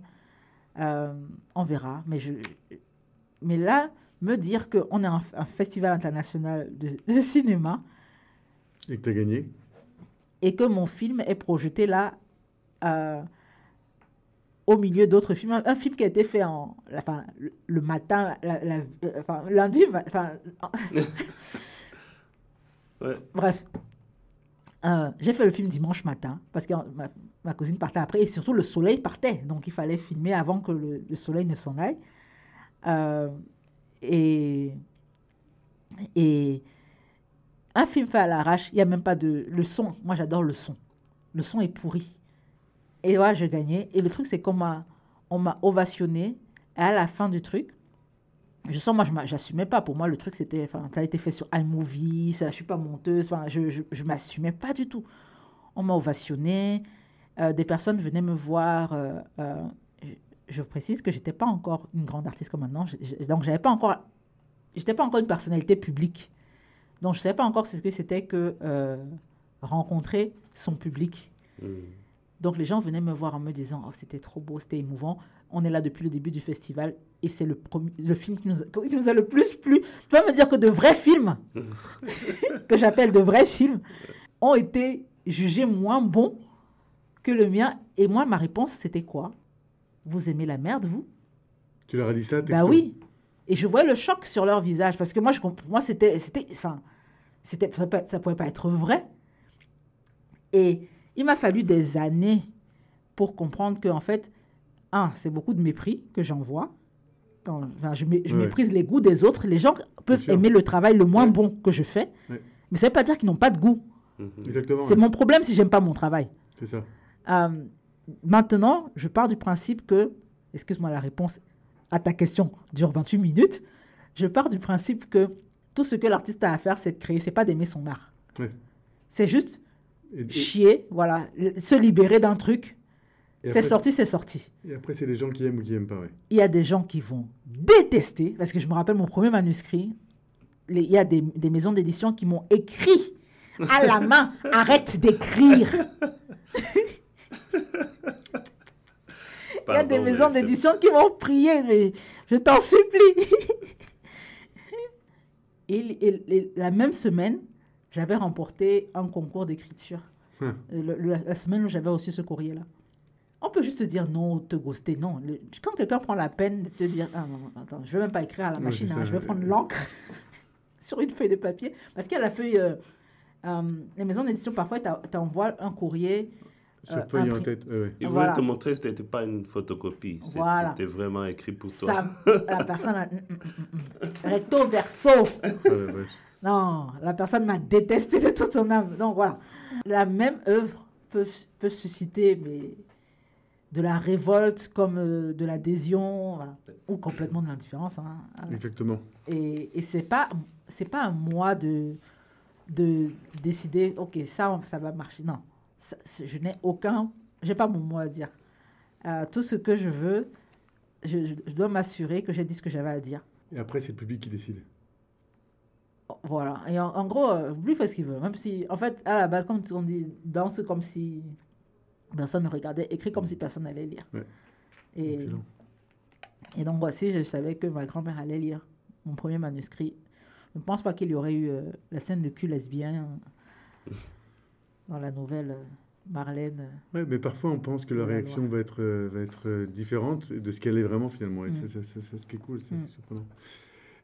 Euh, on verra. Mais je, mais là, me dire qu'on est un, un festival international de, de cinéma Et que tu as gagné et que mon film est projeté là euh, au milieu d'autres films. Un, un film qui a été fait en, enfin, le, le matin, la- la- enfin, lundi, enfin, Bref, Euh, j'ai fait le film dimanche matin parce que ma, ma cousine partait après et surtout le soleil partait. Donc il fallait filmer avant que le, le soleil ne s'en aille. Euh, et, et un film fait à l'arrache, il n'y a même pas de. Le son, moi j'adore le son. Le son est pourri. Et voilà, j'ai gagné. Et le truc, c'est qu'on m'a, m'a ovationné. Et à la fin du truc, je sens, moi, je m'a- j'assumais pas. Pour moi, le truc, c'était, enfin, ça a été fait sur iMovie, ça, je suis pas monteuse, enfin, je, je m'assumais pas du tout. On m'a ovationné. euh, des personnes venaient me voir. euh, euh, je- précise que j'étais pas encore une grande artiste comme maintenant. Donc, j'avais pas encore. J'étais pas encore une personnalité publique. Donc, je savais pas encore ce que c'était que rencontrer son public. Mm. Donc les gens venaient me voir en me disant oh, c'était trop beau, c'était émouvant. On est là depuis le début du festival et c'est le, premier- le film qui nous, a, qui nous a le plus plu. Tu vas me dire que de vrais films, que j'appelle de vrais films, ont été jugés moins bons que le mien. Et moi, ma réponse, c'était quoi? Vous aimez la merde, vous? Tu leur as dit ça Bah oui. Et je voyais le choc sur leur visage parce que moi, je, moi c'était, c'était, enfin, c'était, ça, ça pouvait pas être vrai. Et il m'a fallu des années pour comprendre que en fait, un, c'est beaucoup de mépris que j'envoie. Enfin, je, mé- je méprise les goûts des autres. Les gens peuvent aimer le travail le moins bon que je fais, mais ça veut pas dire qu'ils n'ont pas de goût. Mhm. Exactement. C'est mon problème si j'aime pas mon travail. C'est ça. Euh, maintenant, je pars du principe que, excuse-moi, la réponse à ta question dure 28 minutes. Je pars du principe que tout ce que l'artiste a à faire, c'est de créer, c'est pas d'aimer son art. C'est juste Et, et- chier, voilà, se libérer d'un truc. C'est sorti, c'est sorti. Et après, c'est les gens qui aiment ou qui aiment pas, ouais. Il y a des gens qui vont détester, parce que je me rappelle mon premier manuscrit, les- il y a des, des maisons d'édition qui m'ont écrit à la main, arrête d'écrire. Il y a des maisons d'édition qui m'ont prié, mais je t'en supplie. et, et- et la même semaine, j'avais remporté un concours d'écriture. Hum. Euh, le- la semaine où j'avais reçu ce courrier-là. On peut juste te dire non, te ghoster. Non. Le- quand quelqu'un prend la peine de te dire ah, non, non, attends, je ne vais même pas écrire à la machine, hein, je vais prendre l'encre sur une feuille de papier. Parce qu'il y a la feuille. euh, euh, les maisons d'édition, parfois, t'envoies un courrier. Sur Euh, feuille en tête. ouais, ouais. Il Voilà. voulait te montrer que ce n'était pas une photocopie. Voilà. C'était vraiment écrit pour toi. Ça, la personne a. mm, mm, mm. Recto verso. Non, la personne m'a détesté de toute son âme. Donc voilà. La même œuvre peut, peut susciter mais, de la révolte comme euh, de l'adhésion voilà, ou complètement de l'indifférence. hein. Exactement. Et, et c'est pas c'est pas à moi de de décider ok ça ça va marcher. Non, Ça, je n'ai aucun j'ai pas mon mot à dire. Euh, tout ce que je veux, je, je- je dois m'assurer que j'ai dit ce que j'avais à dire. Et après, c'est le public qui décide. Voilà. Et en, en gros, euh, lui fait ce qu'il veut. Même si, en fait, à la base, comme on dit, danse comme si personne ne regardait, écrit comme si personne n'allait lire. Ouais. Et, Excellent. et donc, voici, je savais que ma grand-mère allait lire mon premier manuscrit. Je ne pense pas qu'il y aurait eu euh, la scène de cul lesbien euh, dans la nouvelle euh, Marlène. Ouais, mais parfois, on pense que la réaction va être, euh, va être euh, différente de ce qu'elle est vraiment finalement. Et Mm. c'est c'est- c'est- c'est ce qui est cool, ça, Mm. c'est surprenant.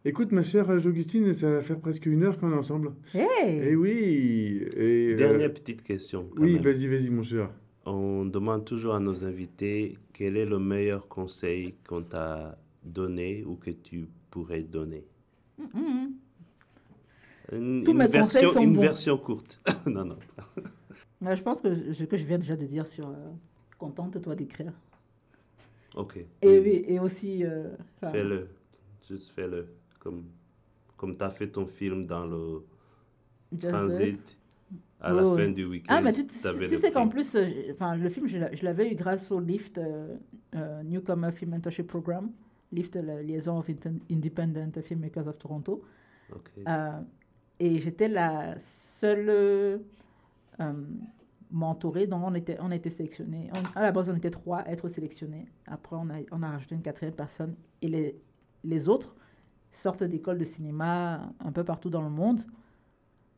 Écoute, ma chère Augustine, ça va faire presque une heure qu'on est ensemble. Hey Eh oui et, euh, Dernière petite question. quand Oui, vas-y, vas-y, mon cher. On demande toujours à nos invités quel est le meilleur conseil qu'on t'a donné ou que tu pourrais donner. Mhm. Une, Tous une mes conseils version, sont une bons. version courte. non, non. Ouais, Je pense que ce que je viens déjà de dire sur euh, contente-toi d'écrire. Ok. Et, oui. oui, et aussi. euh, Fais-le. Juste fais-le. Comme, comme tu as fait ton film dans le just transit à la oui. fin du week-end. Ah, mais tu, tu- tu sais qu'en plus, euh, enfin, le film, je l'a- je l'avais eu grâce au LIFT, euh, euh, Newcomer Film Mentorship Program. LIFT, la liaison of Independent Filmmakers of Toronto. Euh, et j'étais la seule mentorée, donc on était, on était sélectionnés. On- à la base, on était trois à être sélectionnés. Après, on a, on a rajouté une quatrième personne. Et les, les autres sortent d'écoles de cinéma un peu partout dans le monde.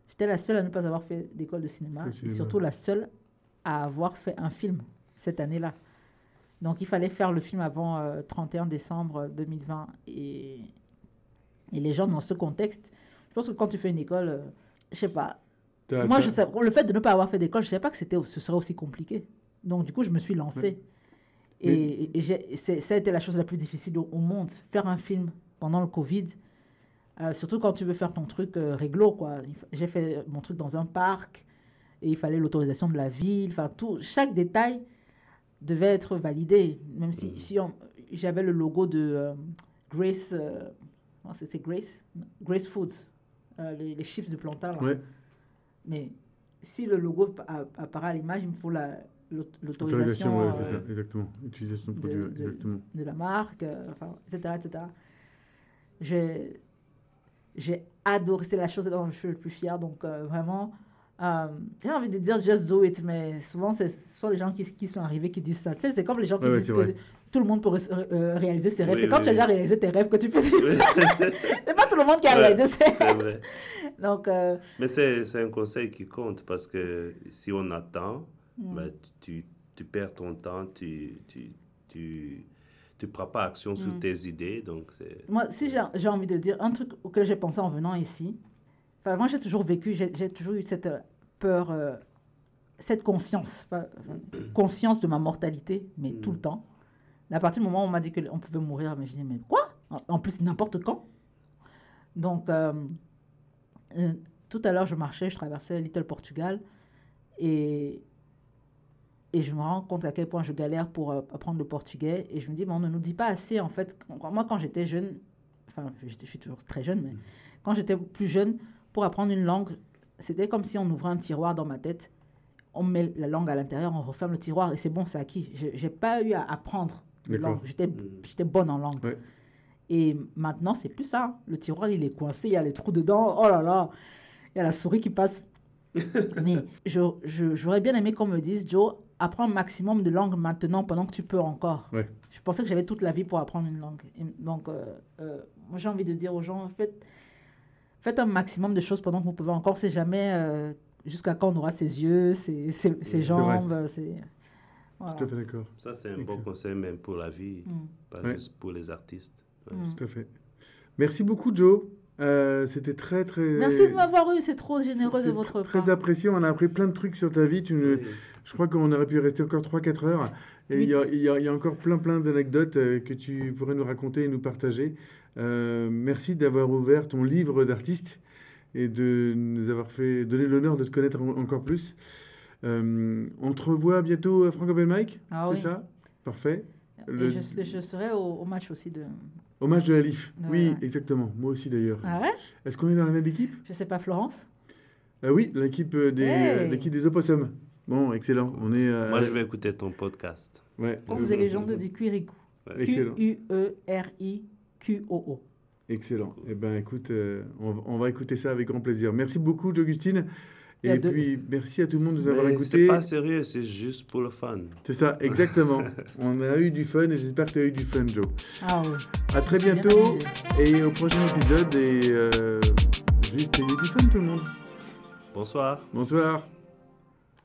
J'étais la seule à ne pas avoir fait d'école de cinéma. Et surtout la seule à avoir fait un film cette année-là. Donc, il fallait faire le film avant euh, 31 décembre 2020. Et, et les gens, dans ce contexte, je pense que quand tu fais une école, euh, je sais pas. Moi, je sais, le fait de ne pas avoir fait d'école, je ne savais pas que c'était, ce serait aussi compliqué. Donc, du coup, je me suis lancée. Mais- Et, et c'est- ça a été la chose la plus difficile au, au monde. Faire un film pendant le Covid, euh, surtout quand tu veux faire ton truc euh, réglo. quoi. J'ai fait mon truc dans un parc et il fallait l'autorisation de la ville. Enfin, tout, chaque détail devait être validé. Même si, Mhm. si j'avais le logo de euh, Grace, euh, c'est Grace, Grace Foods, euh, les, les chips de plantain. là. Ouais. Mais si le logo apparaît à l'image, il me faut la, l'aut- Autorisation, l'autorisation ouais, euh, c'est ça, exactement. Utilisation de ouais, de- exactement. de la marque, euh, enfin, etc., etc. J'ai, adoré, c'est la chose dont je suis le plus fière. Donc, euh, vraiment, euh, j'ai envie de dire just do it, mais souvent, ce sont les gens qui, qui sont arrivés qui disent ça. Tu sais, c'est comme les gens qui Ouais, disent que tout le monde peut euh, réaliser ses rêves. Oui, c'est quand oui, tu as déjà oui. réalisé tes rêves que tu peux dire Oui, ça. c'est pas tout le monde qui a Ouais, réalisé ses c'est rêves. vrai. Donc, euh, Mais c'est c'est un conseil qui compte parce que si on attend, mm. ben, tu, tu perds ton temps, tu tu, tu, tu prends pas action sur Mm. tes idées. Donc. Moi, si j'ai envie de dire un truc auquel j'ai pensé en venant ici, enfin, moi j'ai toujours vécu, j'ai toujours eu cette euh, peur, euh, cette conscience, pas- enfin, conscience de ma mortalité, mais tout le temps. À partir du moment où on m'a dit qu'on pouvait mourir, mais je dis, mais quoi? En- En plus, n'importe quand. Donc, euh, euh, tout à l'heure, je marchais, je traversais Little Portugal, et, et je me rends compte à quel point je galère pour euh, apprendre le portugais. Et je me dis, mais on ne nous dit pas assez, en fait. Moi, quand j'étais jeune, enfin, je suis toujours très jeune, mais quand j'étais plus jeune, pour apprendre une langue, c'était comme si on ouvrait un tiroir dans ma tête. On met la langue à l'intérieur, on referme le tiroir et c'est bon, c'est acquis. J'ai pas eu à apprendre langue. J'étais Mm. j'étais bonne en langue. Ouais. Et maintenant, c'est plus ça. Le tiroir, il est coincé, il y a les trous dedans. Oh là là, il y a la souris qui passe. Mais je- je- j'aurais bien aimé qu'on me dise, Joe, apprends un maximum de langues maintenant pendant que tu peux encore. Ouais. Je pensais que j'avais toute la vie pour apprendre une langue. Et donc, euh, euh, moi, j'ai envie de dire aux gens, faites, faites un maximum de choses pendant que vous pouvez encore. C'est jamais euh, jusqu'à quand on aura ses yeux, ses, ses- ses c'est jambes. C'est voilà. Tout à fait d'accord. Ça, c'est un bon conseil même pour la vie, Mm. pas Ouais. juste pour les artistes. Ouais. Mm. Tout à fait. Merci beaucoup, Joe. Euh, C'était très, très. Merci de m'avoir eu, c'est trop généreux de votre Très part. apprécié. On a appris plein de trucs sur ta vie. Tu ne- Oui. Je crois qu'on aurait pu rester encore 3-4 heures. Et il y, a, Huit. il y a- il y a encore plein, plein d'anecdotes euh, que tu pourrais nous raconter et nous partager. Euh, merci d'avoir ouvert ton livre d'artiste et de nous avoir fait donner l'honneur de te connaître en- encore plus. Euh, on te revoit bientôt à Franco Mike Ah c'est oui. ça? Parfait. Et je serai au, au match aussi de. Hommage de la LIF. Oui, ouais. exactement. Moi aussi d'ailleurs. Ah ouais? Est-ce qu'on est dans la même équipe? Je sais pas, Florence Ah Oui, l'équipe euh, des, Hey. euh, l'équipe des opossums. Bon, excellent. On est. euh, Moi, je vais écouter ton podcast. Ouais, Contes euh, et légendes du Quirico. Ouais. Excellent. E Q-U-E-R-I-Q-O-O. Excellent. Eh ben, écoute, euh, on, va- on va écouter ça avec grand plaisir. Merci beaucoup, Augustine. Et deux- puis, merci à tout le monde de nous avoir écoutés. c'est pas sérieux, c'est juste pour le fun. C'est ça, exactement. on a eu du fun et j'espère que tu as eu du fun, Joe. Ah oui. À très Bien bientôt et au prochain épisode. Et euh, juste ayez du fun, tout le monde. Bonsoir. Bonsoir.